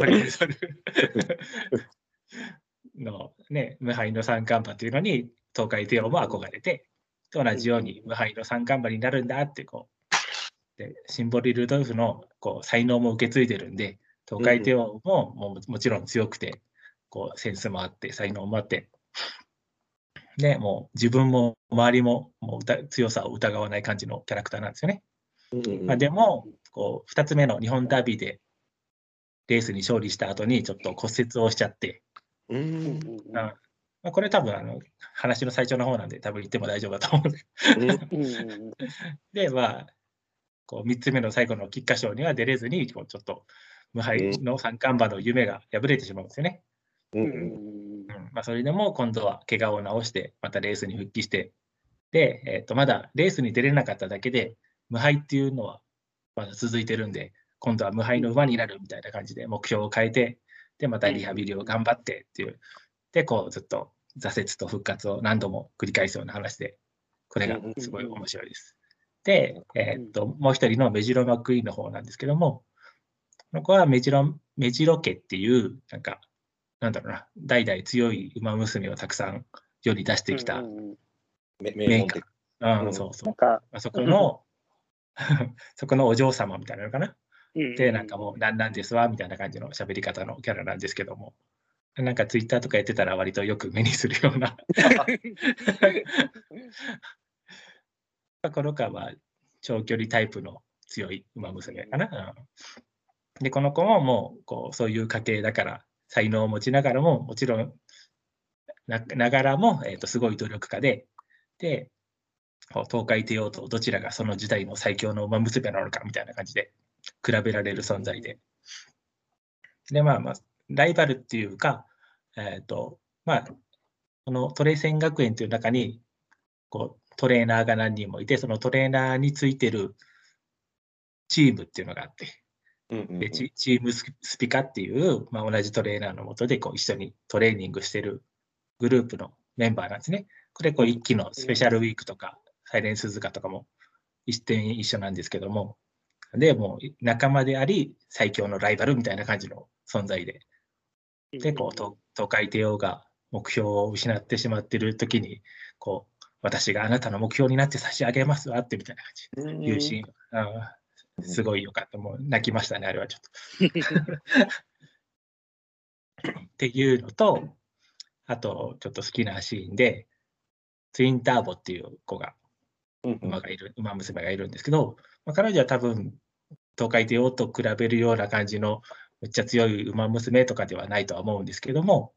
のね、無敗の三冠馬っていうのに、東海帝王も憧れて、同じように無敗の三冠馬になるんだってこう、でシンボリ・ルドルフのこう才能も受け継いでるんで、東海帝王もももちろん強くて、こうセンスもあって、才能もあって、で、もう自分も周りももう強さを疑わない感じのキャラクターなんですよね。まあ、でも、こう2つ目の日本ダービーでレースに勝利した後にちょっと骨折をしちゃって、
うん。
うんまあ、これ多分あの話の最初の方なんで多分言っても大丈夫だと思うんで、まあ、こう3つ目の最後の菊花賞には出れずに、こうちょっと無敗の三冠馬の夢が破れてしまうん。ですよね。
うん。
うん。まあ、それでも今度は怪我を治して、またレースに復帰して、で、えー、とまだレースに出れなかっただけで、無敗っていうのはまだ続いてるん。で、今度は無敗の馬になるみたいな感じで目標を変えて、で、またリハビリを頑張ってっていう、で、こうずっと挫折と復活を何度も繰り返すような話で、これがすごい面白いです。で、えー、っと、もう一人のメジロマックイーンの方なんですけども、この子はメジロメジロ家っていう、なんか、なんだろうな、代々強い馬娘をたくさん世に出してきた
名
家。うん、そうそう。あそこの、[laughs] そこのお嬢様みたいなのかな。で、なんかもう、なんなんですわ、みたいな感じの喋り方のキャラなんですけども、なんかツイッターとかやってたら割とよく目にするような。[laughs] この子は長距離タイプの強い馬娘かな。うん、で、この子ももうこうそういう家系だから才能を持ちながらも、もちろんなながらも、えーと、すごい努力家で、で、東海帝王とどちらがその時代の最強の馬娘なのかみたいな感じで比べられる存在で。で、まあまあ、ライバルっていうか、えっ、ー、と、まあ、このトレーセン学園という中に、こう、トレーナーが何人もいて、そのトレーナーについてるチームっていうのがあって、でチームスピカっていう、まあ、同じトレーナーのもとでこう一緒にトレーニングしてるグループのメンバーなんですね。これこう一期のスペシャルウィークとか、サイレンスズカとかも一点一緒なんですけども、で、もう仲間であり、最強のライバルみたいな感じの存在で、で、こう、東海帝王が目標を失ってしまっている時に、こう、私があなたの目標になって差し上げますわってみたいな感じ、いうシーン、すごいよかった。もう泣きましたね、あれは。ちょっと。[laughs] っていうのと、あと、ちょっと好きなシーンで、ツインターボっていう子が馬がいる、馬娘がいるんですけど、まあ、彼女は多分、東海帝王と比べるような感じのめっちゃ強い馬娘とかではないとは思うんですけども、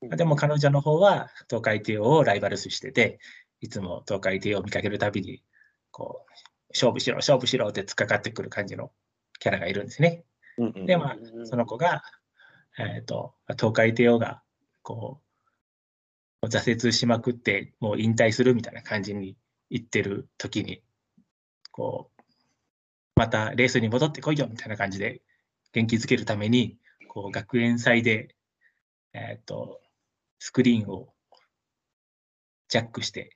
でも彼女の方は東海帝王をライバル視してて、いつも東海帝王を見かけるたびに、こう、勝負しろ、勝負しろって突っかかってくる感じのキャラがいるんですね。で、まあ、その子が、えっ、ー、と、東海帝王が、こう、挫折しまくって、もう引退するみたいな感じに行ってる時に、こう、またレースに戻ってこいよみたいな感じで元気づけるために、こう学園祭で、えっ、ー、と、スクリーンをジャックして、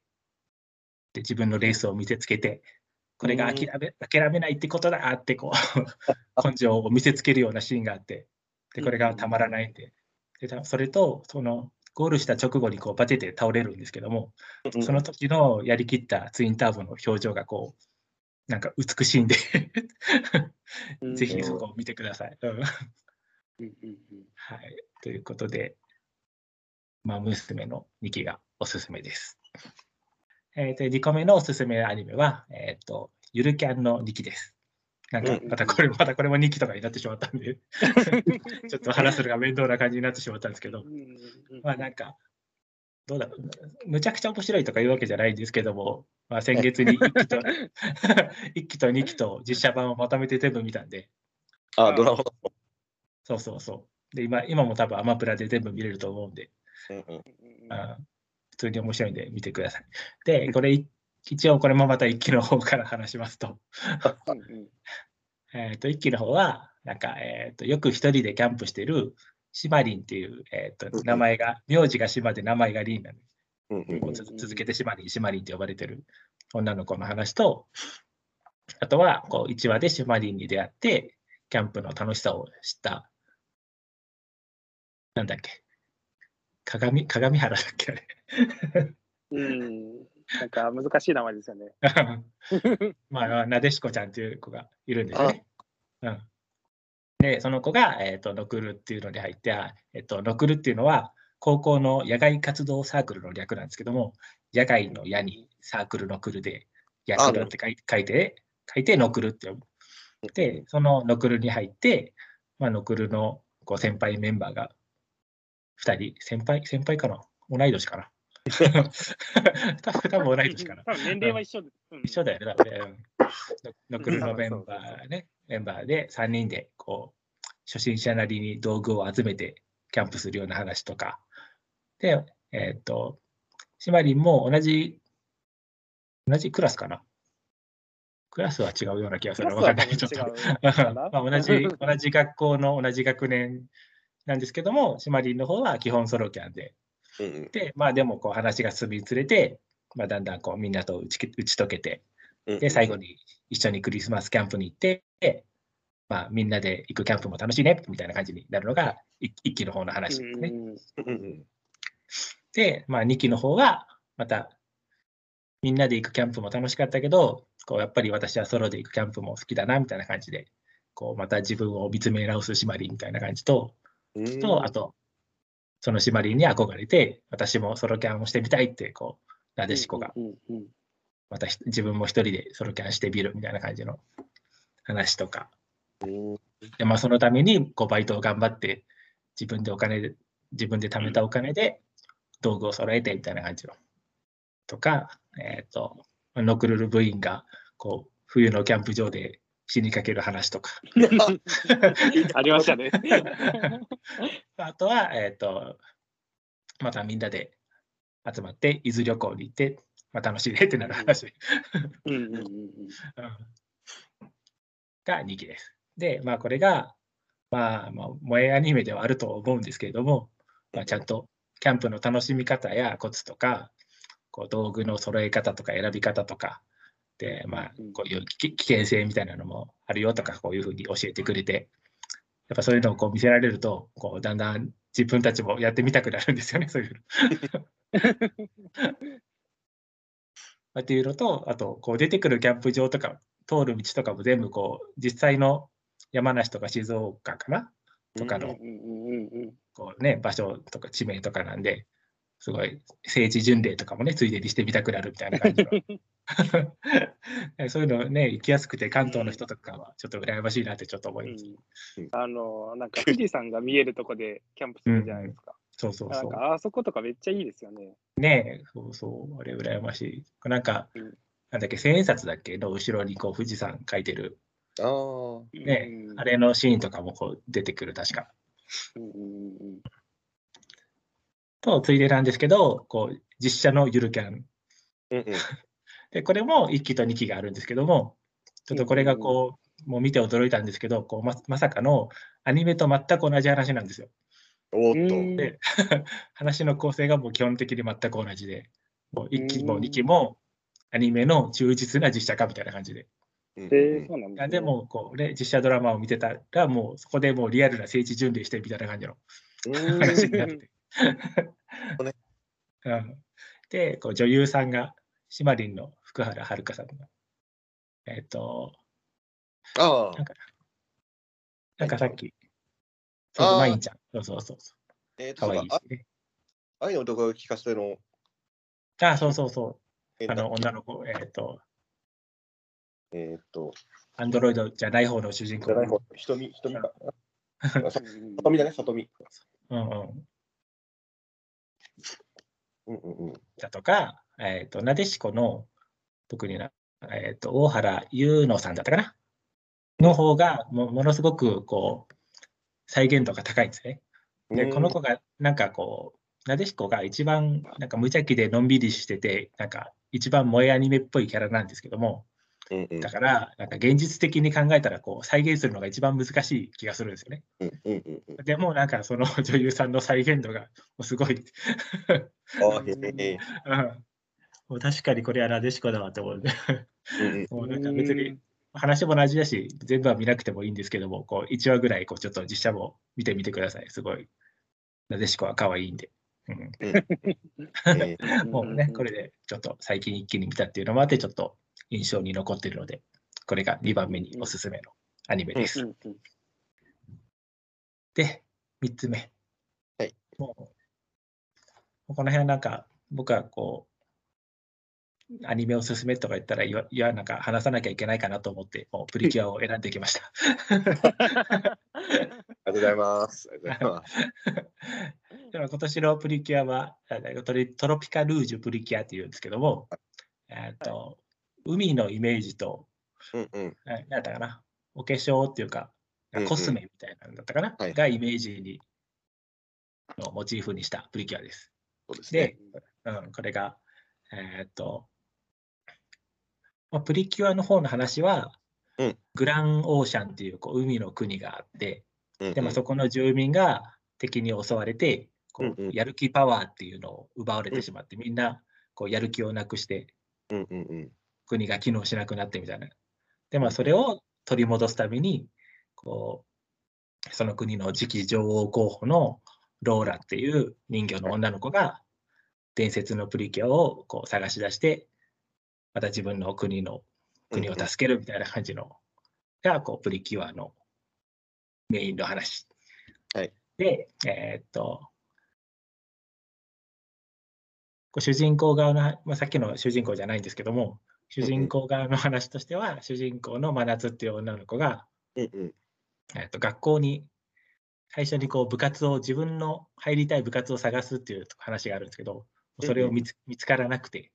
で自分のレースを見せつけて、これが諦め諦めないってことだってこう [laughs] 根性を見せつけるようなシーンがあって、でこれがたまらないんで、でそれと、そのゴールした直後にこうバテて倒れるんですけども、その時のやりきったツインターボの表情がこう、なんか美しいんでぜひそこを見てください。はい、ということで、まあ、娘の2期がおすすめです。えー、で2個目のおすすめアニメは、えっ、ー、と、ゆるキャンの2期です。なんか、またこれ、またこれも2期とかになってしまったんで。[laughs] ちょっと話すのが面倒な感じになってしまったんですけど、まあなんか、どうだろう、むちゃくちゃ面白いとかいうわけじゃないんですけども、まあ、先月に1期と [laughs] ,1 期と2期と実写版をまとめて全部見たんで。
あ、ドラマ。
そうそうそう。で、今今も多分アマプラで全部見れると思うんで、うんうん、あ普通に面白いんで見てください。で、これ、一応これもまた1期の方から話しますと。[laughs] えっと、1期の方は、なんか、えーと、よく一人でキャンプしてるシマリンっていう、えーと、名前が、名字が島で名前がリンなの。続けてシマリン、シマリンって呼ばれてる女の子の話と、あとはこう1話でシマリンに出会って、キャンプの楽しさを知った、なんだっけ、鏡鏡原だっけあれ。
うん、[laughs] なんか難しい名前ですよね。[laughs]
まあ、なでしこちゃんっていう子がいるんですよね。うん、で、その子が、えーと、ノクルっていうのに入って、えーと、ノクルっていうのは、高校の野外活動サークルの略なんですけども、野外の矢にサークルのクルで、ヤクルって書い書いて、書いてノクルって呼ぶ。で、そのノクルに入って、まあ、ノクルのこう先輩メンバーが2人、先輩、先輩かな？同い年かな？[laughs] 多分多分同い年かな。
年齢は一緒で、
うん、一緒だよね、多分ね。ノクルのメンバーね、メンバーで3人で、こう、初心者なりに道具を集めてキャンプするような話とか。で、えっ、ー、と、シマリンも同じ、同じクラスかな。クラスは違うような気がする。わかんない。ちょっと。[laughs] まあ、同じ、同じ学校の同じ学年なんですけども、シマリンの方は基本ソロキャンで。うんうん、で、まあでもこう話が進みつれて、まあ、だんだんこうみんなと打ち打ち解けて、で、最後に一緒にクリスマスキャンプに行って、まあ、みんなで行くキャンプも楽しいねみたいな感じになるのが1期の方の話ですね。で、まあ、2期の方はまたみんなで行くキャンプも楽しかったけど、こうやっぱり私はソロで行くキャンプも好きだなみたいな感じで、こうまた自分を見つめ直すシマリンみたいな感じと、
うん。
とあと、そのシマリンに憧れて、私もソロキャンをしてみたいって、こう、なでしこが、またひ自分も一人でソロキャンしてみるみたいな感じの話とか、
うん
でまあ、そのためにこうバイトを頑張って、自分でお金で、自分で貯めたお金で道具を揃えてみたいな感じの。とか、えっ、と、ノクルル部員がこう冬のキャンプ場で死にかける話とか、[laughs]
ありましたね。[laughs]
あとは、えっ、と、またみんなで集まって伊豆旅行に行って、まあ、楽しいねってなる話。が2期です。で、まあこれが、まあ、まあ、萌えアニメではあると思うんですけれども、まあ、ちゃんとキャンプの楽しみ方やコツとか、こう道具の揃え方とか選び方とか、で、まあ
うん、
こういう危危険性みたいなのもあるよとか、こういうふうに教えてくれて、やっぱそういうのをこう見せられると、こうだんだん自分たちもやってみたくなるんですよね、そういうの。ま [laughs] あっていうのと、あと、こう出てくるキャンプ場とか、通る道とかも全部こう、実際の山梨とか静岡かな？とかのこう、ね、場所とか地名とかなんで、すごい聖地巡礼とかもね、ついでにしてみたくなるみたいな感じの。[laughs] そういうのね、行きやすくて、関東の人とかはちょっと羨ましいなってちょっと思います。
うんあの、なんか富士山が見えるとこでキャンプするじゃないですか。
そうそうそう。
なんかあそことかめっちゃいいですよね。
ねえ、そうそう、あれ羨ましい。なんか、
うん
なんだっけ、千円札だっけの後ろにこう富士山書いてる、
ああ。
ね
うん
あれのシーンとかもこう出てくる、確か。
うんうんうん
と、ついでなんですけど、こう実写のゆるキャン。
うんうん。[laughs]
で、これも1期と2期があるんですけども、ちょっとこれがこう、もう見て驚いたんですけど、こうままさかのアニメと全く同じ話なんですよ。
おーっと。
うん
で [laughs] 話の構成がもう基本的に全く同じで、もう1期も
うん
2期もアニメの忠実な実写化みたいな感じで。
うん
えー、そうなんで
もこう、ね、実写ドラマを見てたら、もうそこでもうリアルな聖地巡礼してみたいな感じの
うん
話になって。
ね。
うん。で、こう女優さんが、シマリンの福原遥さんが、えっ、と、
ああ。
なん。か、なんかさっき、
あー
そうマインちゃん、そうそうそうそう、
えっと、
かわいいしね。
愛の男が聞かせての、
あ、そうそうそう、
え
あの女の子、えっ、と、
えーっと、
アンドロイドじゃない方の主人公。
じゃない方、瞳、瞳か。里見 [laughs] だね、里見。
うんうん。だとか、えっ、と、なでしこの、特にな、えっ、と、大原優乃さんだったかな？の方がも、ものすごく、こう、再現度が高いんですね。で、
うん。
この子が、なんかこう、なでしこが一番、なんか無邪気でのんびりしてて、なんか一番萌えアニメっぽいキャラなんですけども、だから、なんか現実的に考えたら、こう、再現するのが一番難しい気がするんですよね。でも、なんかその女優さんの再現度がすごい、
ああ、へえ。
うんもう確かにこれはなでしこだわと思う。もうなんか別に話も同じだし、全部は見なくてもいいんですけども、こう1話ぐらいこうちょっと実写も見てみてください。すごい。なでしこは可愛いんで。[laughs] もうね、これでちょっと最近一気に見たっていうのもあって、ちょっと印象に残ってるので、これが2番目におすすめのアニメです。で、3つ目。
はい。
もうこの辺はなんか、僕はこう、アニメおすすめとか言ったら、いや、いやなんか話さなきゃいけないかなと思って、もうプリキュアを選んできました。
ありがとうございます。
でも今年のプリキュアは、あトロピカルージュプリキュアっていうんですけども、えっと、海のイメージと、
うんうん。
えなんだったかな、お化粧っていうか
うんうん、
コスメみたいなのだったかな、
はい
がイメージにのモチーフにしたプリキュアです。
そうですね。
で、うん、これが、えーっと、まあ、プリキュアの方の話は、
うん
グランオーシャンっていうこう海の国があって、
うんうん
でもそこの住民が敵に襲われて、こ
うんうん
うやる気パワーっていうのを奪われてしまって、みんなこうやる気をなくして、
うんうんうん。
国が機能しなくなってみたいな。で、まあ、それを取り戻すために、こう、その国の次期女王候補のローラっていう人魚の女の子が、伝説のプリキュアをこう探し出して、また自分の国の国を助けるみたいな感じの、が、こう、プリキュアのメインの話。
はい、
で、えー、っと、主人公側の、まあ、さっきの主人公じゃないんですけども、主人公側の話としては、主人公の真夏っていう女の子が、えっと学校に最初にこう部活を自分の入りたい部活を探すっていう話があるんですけど、それを見つ見つからなくて、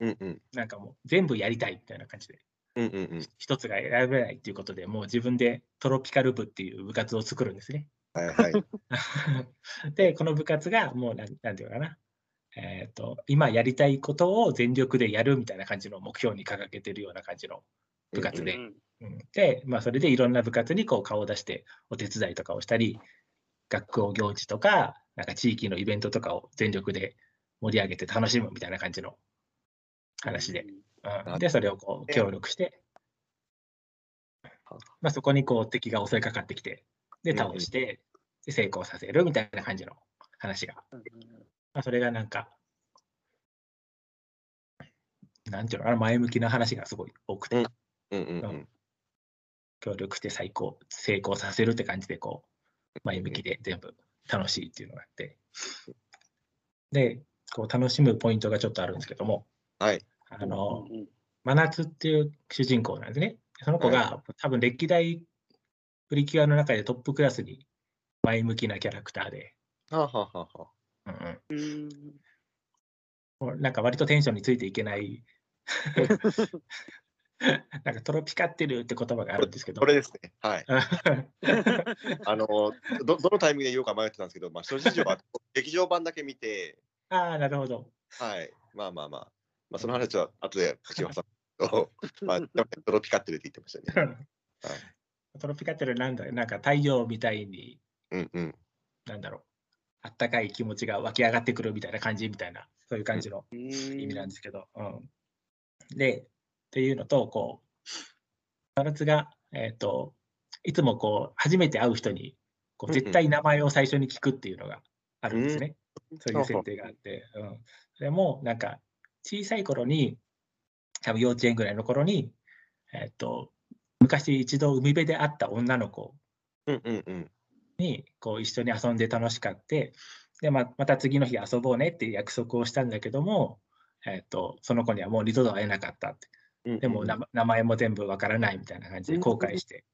うんうん。
なんかもう全部やりたいみたいな感じで、
うんうんうん。
一つが選べないっていうことでもう自分でトロピカル部っていう部活を作るんですね。
はいはい。[laughs]
で、この部活がもうなんなんていうのかな、えっと今やりたいことを全力でやるみたいな感じの目標に掲げてるような感じの部活で、
うん
うんで、まあ、それでいろんな部活にこう顔を出してお手伝いとかをしたり、学校行事とか、なんか地域のイベントとかを全力で盛り上げて楽しむみたいな感じの話で、うん。で、それをこう協力して、まあ、そこにこう敵が襲いかかってきて、で、倒して、で成功させるみたいな感じの話が。まあ、それがなんか、なんていうのかな、前向きな話がすごい多くて、
うん。うんうんうん
協力して最高、成功させるって感じで、こう、前向きで全部楽しいっていうのがあって、で、こう楽しむポイントがちょっとあるんですけども、
はい。
あの、
うん
真夏っていう主人公なんですね。その子が多分歴代プリキュアの中でトップクラスに前向きなキャラクターで、
はあ、はあは
うんうん。なんか割とテンションについていけない、[laughs] [laughs] なんかトロピカってるって言葉があるんですけど、
これですね。はい。[laughs] あのど、どのタイミングで言おうか迷ってたんですけど、まあ、諸事情は劇場版だけ見て、
ああ、なるほど。
はい。まあまあまあ、まあ、その話は後で口を挟むと、[laughs] まあ、トロピカってるって言ってましたね。
トロピカってるなんだなんか太陽みたいに、
うんうん。
なんだろう、あったかい気持ちが湧き上がってくるみたいな感じみたいな、そういう感じの意味なんですけど。うん、で、っていうのと、こう、真夏が、えっ、と、いつもこう、初めて会う人に、こう
うんうん
絶対名前を最初に聞くっていうのがあるんですね。そういう設定があって。うん、それも、なんか、小さい頃に、多分幼稚園ぐらいの頃に、えっ、と、昔一度海辺で会った女の子
うんうんうん。
にこう一緒に遊んで楽しかってでままた次の日遊ぼうねっていう約束をしたんだけども、えっとその子にはもう二度と会えなかったって
うんうん
でも名名前も全部わからないみたいな感じで後悔して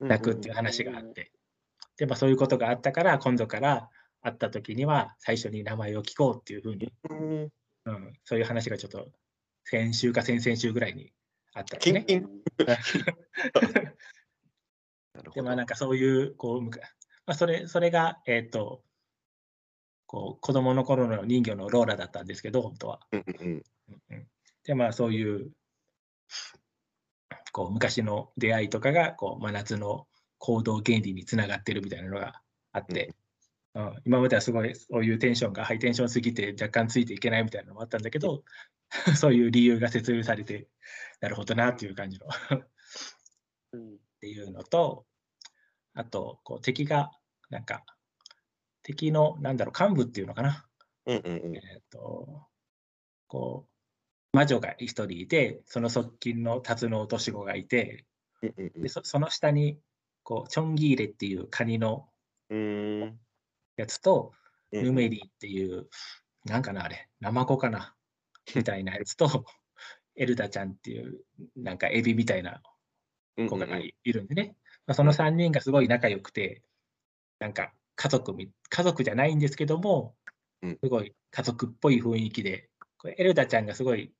泣くっていう話があって。で、まあ、そういうことがあったから今度から会った時には最初に名前を聞こうっていうふうに、
うん
うん、そういう話がちょっと先週か先々週ぐらいにあったんですね。[laughs] で、
ど
まあなんかそういう、こう、まあ、それ、それが、えっ、と、こう、子供の頃の人魚のローラだったんですけど、本当は。で、まあそういう、こう、昔の出会いとかが、こう、真夏の行動原理につながってるみたいなのがあって、うん、今まではすごいそういうテンションがハイテンションすぎて若干ついていけないみたいなのもあったんだけど、[laughs] そういう理由が説明されて、なるほどなっていう感じの。
うん。
っていうのと、あと、こう敵が、なんか、敵の、なんだろう、幹部っていうのかな。
うんうんうん。
えっ、と、こう、魔女が一人いて、その側近の辰の落とし子がいて、でそその下に、こう、チョンギーレっていうカニの。やつと、
うん
ヌメリっていう、なんかな、あれ、ナマコかな、みたいなやつと、[laughs] エルダちゃんっていう、なんかエビみたいな
うん
子がいいるんでね、まあ、その3人がすごい仲良くて、なんか家族み、家族じゃないんですけども
うん、
すごい家族っぽい雰囲気で、これエルダちゃんがすごい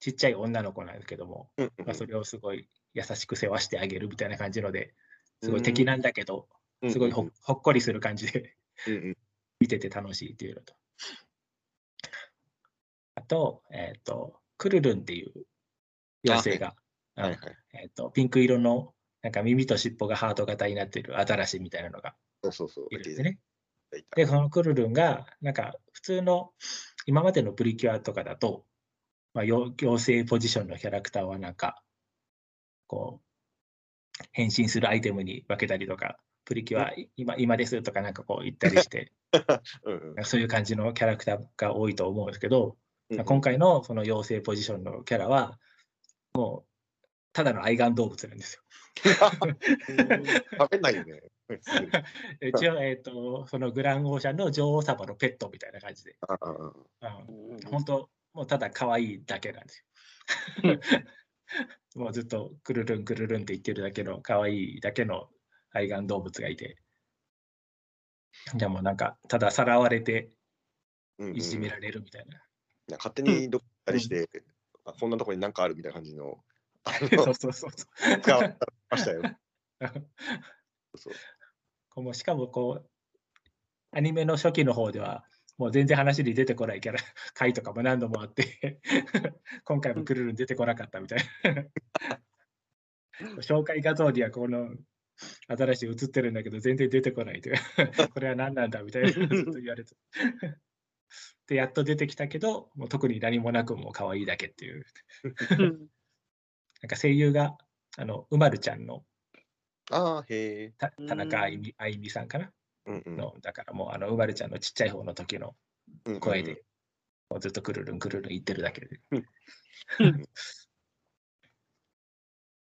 ちっちゃい女の子なんですけども、
うんうん
まあ、それをすごい優しく世話してあげるみたいな感じので、すごい敵なんだけど、
うん
すごいほほっこりする感じで見てて楽しいっていうのと。あと、えっ、と、クルルンっていう妖精が、
はいはい。
えっとピンク色のなんか耳と尻尾がハート型になっているアザラシみたいなのが
そうそうそう。
いるんですね。で、このクルルンが、なんか普通の今までのプリキュアとかだと、まあ、よ妖精ポジションのキャラクターはなんか、こう、変身するアイテムに分けたりとか、プリキュア今今ですとかなんかこう言ったりして、[laughs]
うん
そういう感じのキャラクターが多いと思うんですけど、
うんうん
今回のその妖精ポジションのキャラは、もう、ただの愛玩動物なんですよ。
食べないよね。[laughs]
一応、えっ、と、そのグランオーシャンの女王様のペットみたいな感じで。
あああ
うん、本当、もうただ可愛いだけなんですよ。[laughs] もうずっとくるるんくるるんって言ってるだけの可愛いだけの愛玩動物がいて。じゃあもうなんか、たださらわれて
うんうん
いじめられるみたいな。
なんか勝手にどっかりして、あこんなところに何かあるみたいな感じの、あ
そう
の
そうそうそ
使われましたよ。[laughs]
う。
そう
こうもうしかもこう、アニメの初期の方では、もう全然話に出てこないキャラ、[laughs] 回とかも何度もあって、[laughs] 今回もクルルン出てこなかったみたいな。紹介画像にはこの新しい映ってるんだけど、全然出てこないという。[laughs] これは何なんだみたいなずっと言われて。で、やっと出てきたけど、もう特に何もなくもう可愛いだけっていう。なんか声優が、あの、うまるちゃんの
ああ、へえ。
た田中あいみあいみさんかな
うんうん
の、だからもう、あの、うまるちゃんのちっちゃい方の時の
うんうん
声で、もうずっとくるるんくるるん言ってるだけで。
うん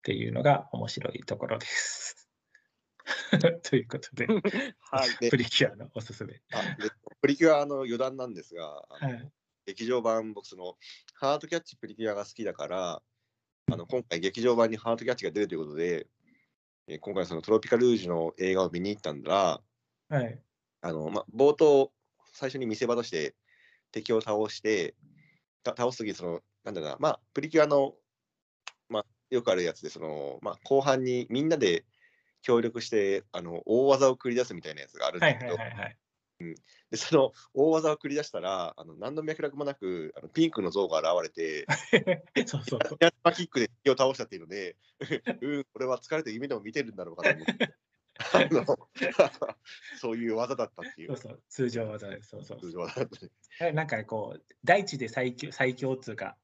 っていうのが面白いところです。[laughs] ということで、
はい。
で
プリキュアのおすすめ。
プリキュアの余談なんですが、
はい。
劇場版、僕、その、ハートキャッチプリキュアが好きだから、あの今回、劇場版にハートキャッチが出るということで、えー今回、そのトロピカルージュの映画を見に行ったんだら、
はい。
あのま、冒頭、最初に見せ場として敵を倒して、た倒すとき、その、なんだろうな、まあ、プリキュアの、まあ、よくあるやつで、その、まあ、後半にみんなで協力して、あの、大技を繰り出すみたいなやつがあるん
はい
だけど、
はいはいはい。
でその大技を繰り出したら、あの何の脈絡もなくあのピンクの像が現れて、[laughs]
そうそう
キックで敵を倒したっていうので、[laughs] うん、これは疲れて夢でも見てるんだろうかと思って、あの [laughs] そういう技だったっていう、
そうそう。通常技です。そうそう
通常技だったね。
はいなんかこう、大地で最強最強っつうか、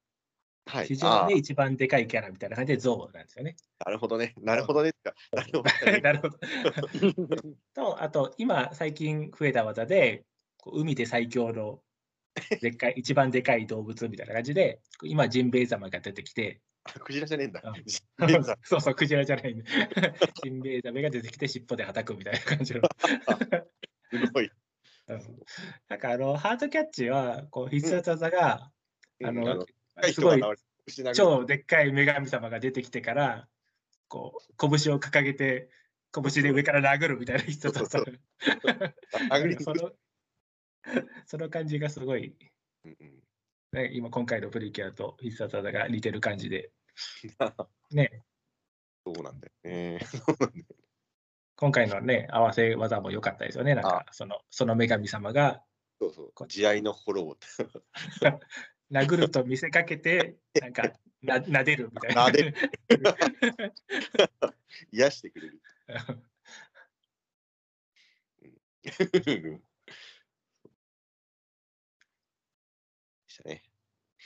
はい、
地上
あ
で一番でかいキャラみたいな感じでゾウなんですよね。
あなるほどね、なるほどね。なるほどね
なるほど。[laughs] と、あと、今、最近増えた技で、こう海で最強のでっかい、一番でかい動物みたいな感じで、今、ジンベエザメが出てきて、[laughs]
クジラじゃねえんだ。[laughs]
そうそう、クジラじゃないね。[laughs] ジンベエザメが出てきて尻尾ではたくみたいな感じの。
メすごい。
うん。なんかあの、ハートキャッチは、こう必殺技が、あの、
うん
すごい超でっかい女神様が出てきてから、こう、拳を掲げて、拳で上から殴るみたいな必殺技。そのその感じがすごい、
うんうん。
ね、今今回のプリキュアと必殺技が似てる感じで、ね、
そうなんだよね。[laughs]
今回のね、合わせ技も良かったですよね。なんかそのその女神様が
そうそう。慈愛の心を。[laughs]
殴ると見せかけて、なんかな撫でるみたいな。
撫でる [laughs] 癒してくれる。でしたね。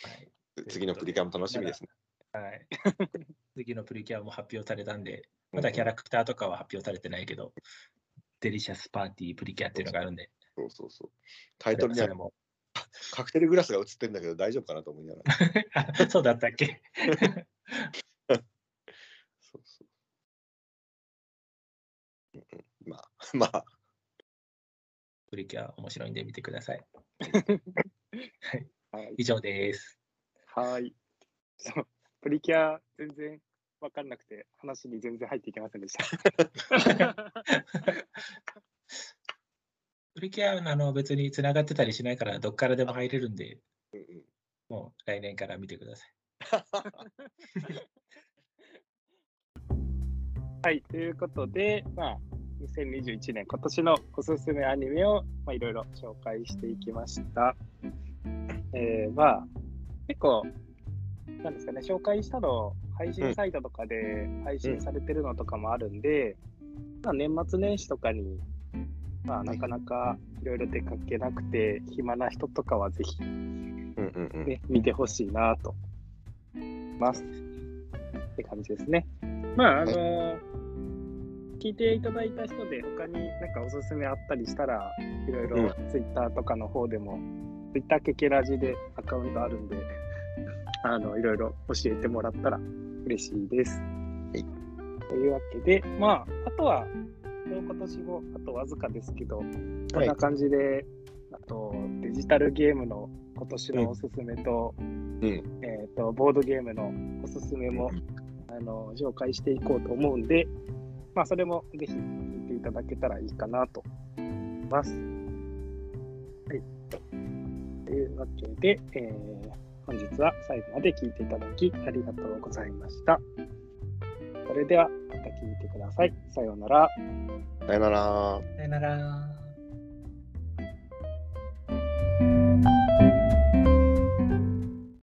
はい
次のプリキュアも楽しみですね。
はい、[laughs] 次のプリキュアも発表されたんで、まだキャラクターとかは発表されてないけど、デリシャスパーティープリキュアっていうのがあるんで、
そうそうそう。タイトルには
も。
カクテルグラスが映ってるんだけど大丈夫かなと思いながら。
あ [laughs] そうだったっけ？
そうそう。まあ、[laughs] まあ、
プリキュア面白いんで見てください。
はい。
以上です。
はい。プリキュア全然分かんなくて話に全然入っていけませんでした。[laughs]
プリキュアあの別に繋がってたりしないから、どっからでも入れるんで、もう来年から見てください。[laughs]
はい。ということで、まあ、2021年今年のおすすめアニメをまあいろいろ紹介していきました。えー、まあ、結構、なんですかね、紹介したの、配信サイトとかで配信されてるのとかもあるんで、まあ、年末年始とかに、まあ、なかなかいろいろ出かけなくて、暇な人とかはぜひ、
うんうんうん。
ね、見てほしいなと思います。って感じですね。まあ、あの聞いていただいた人で他になんかおすすめあったりしたら、いろいろツイッターとかの方でも、ツイッターケケラジでアカウントあるんで、あの、いろいろ教えてもらったら嬉しいです。
い
というわけで、まあ、あとは、今年もあとわずかですけど、こんな感じで、あとデジタルゲームの今年のおすすめと、
うん
えっ、と、ボードゲームのおすすめも、あの紹介していこうと思うんで、まあ、それもぜひ聞いていただけたらいいかなと思います。はい。というわけで、えー本日は最後まで聞いていただきありがとうございました。それではまた聞いてください。さようなら。
さよなら。
さよなら。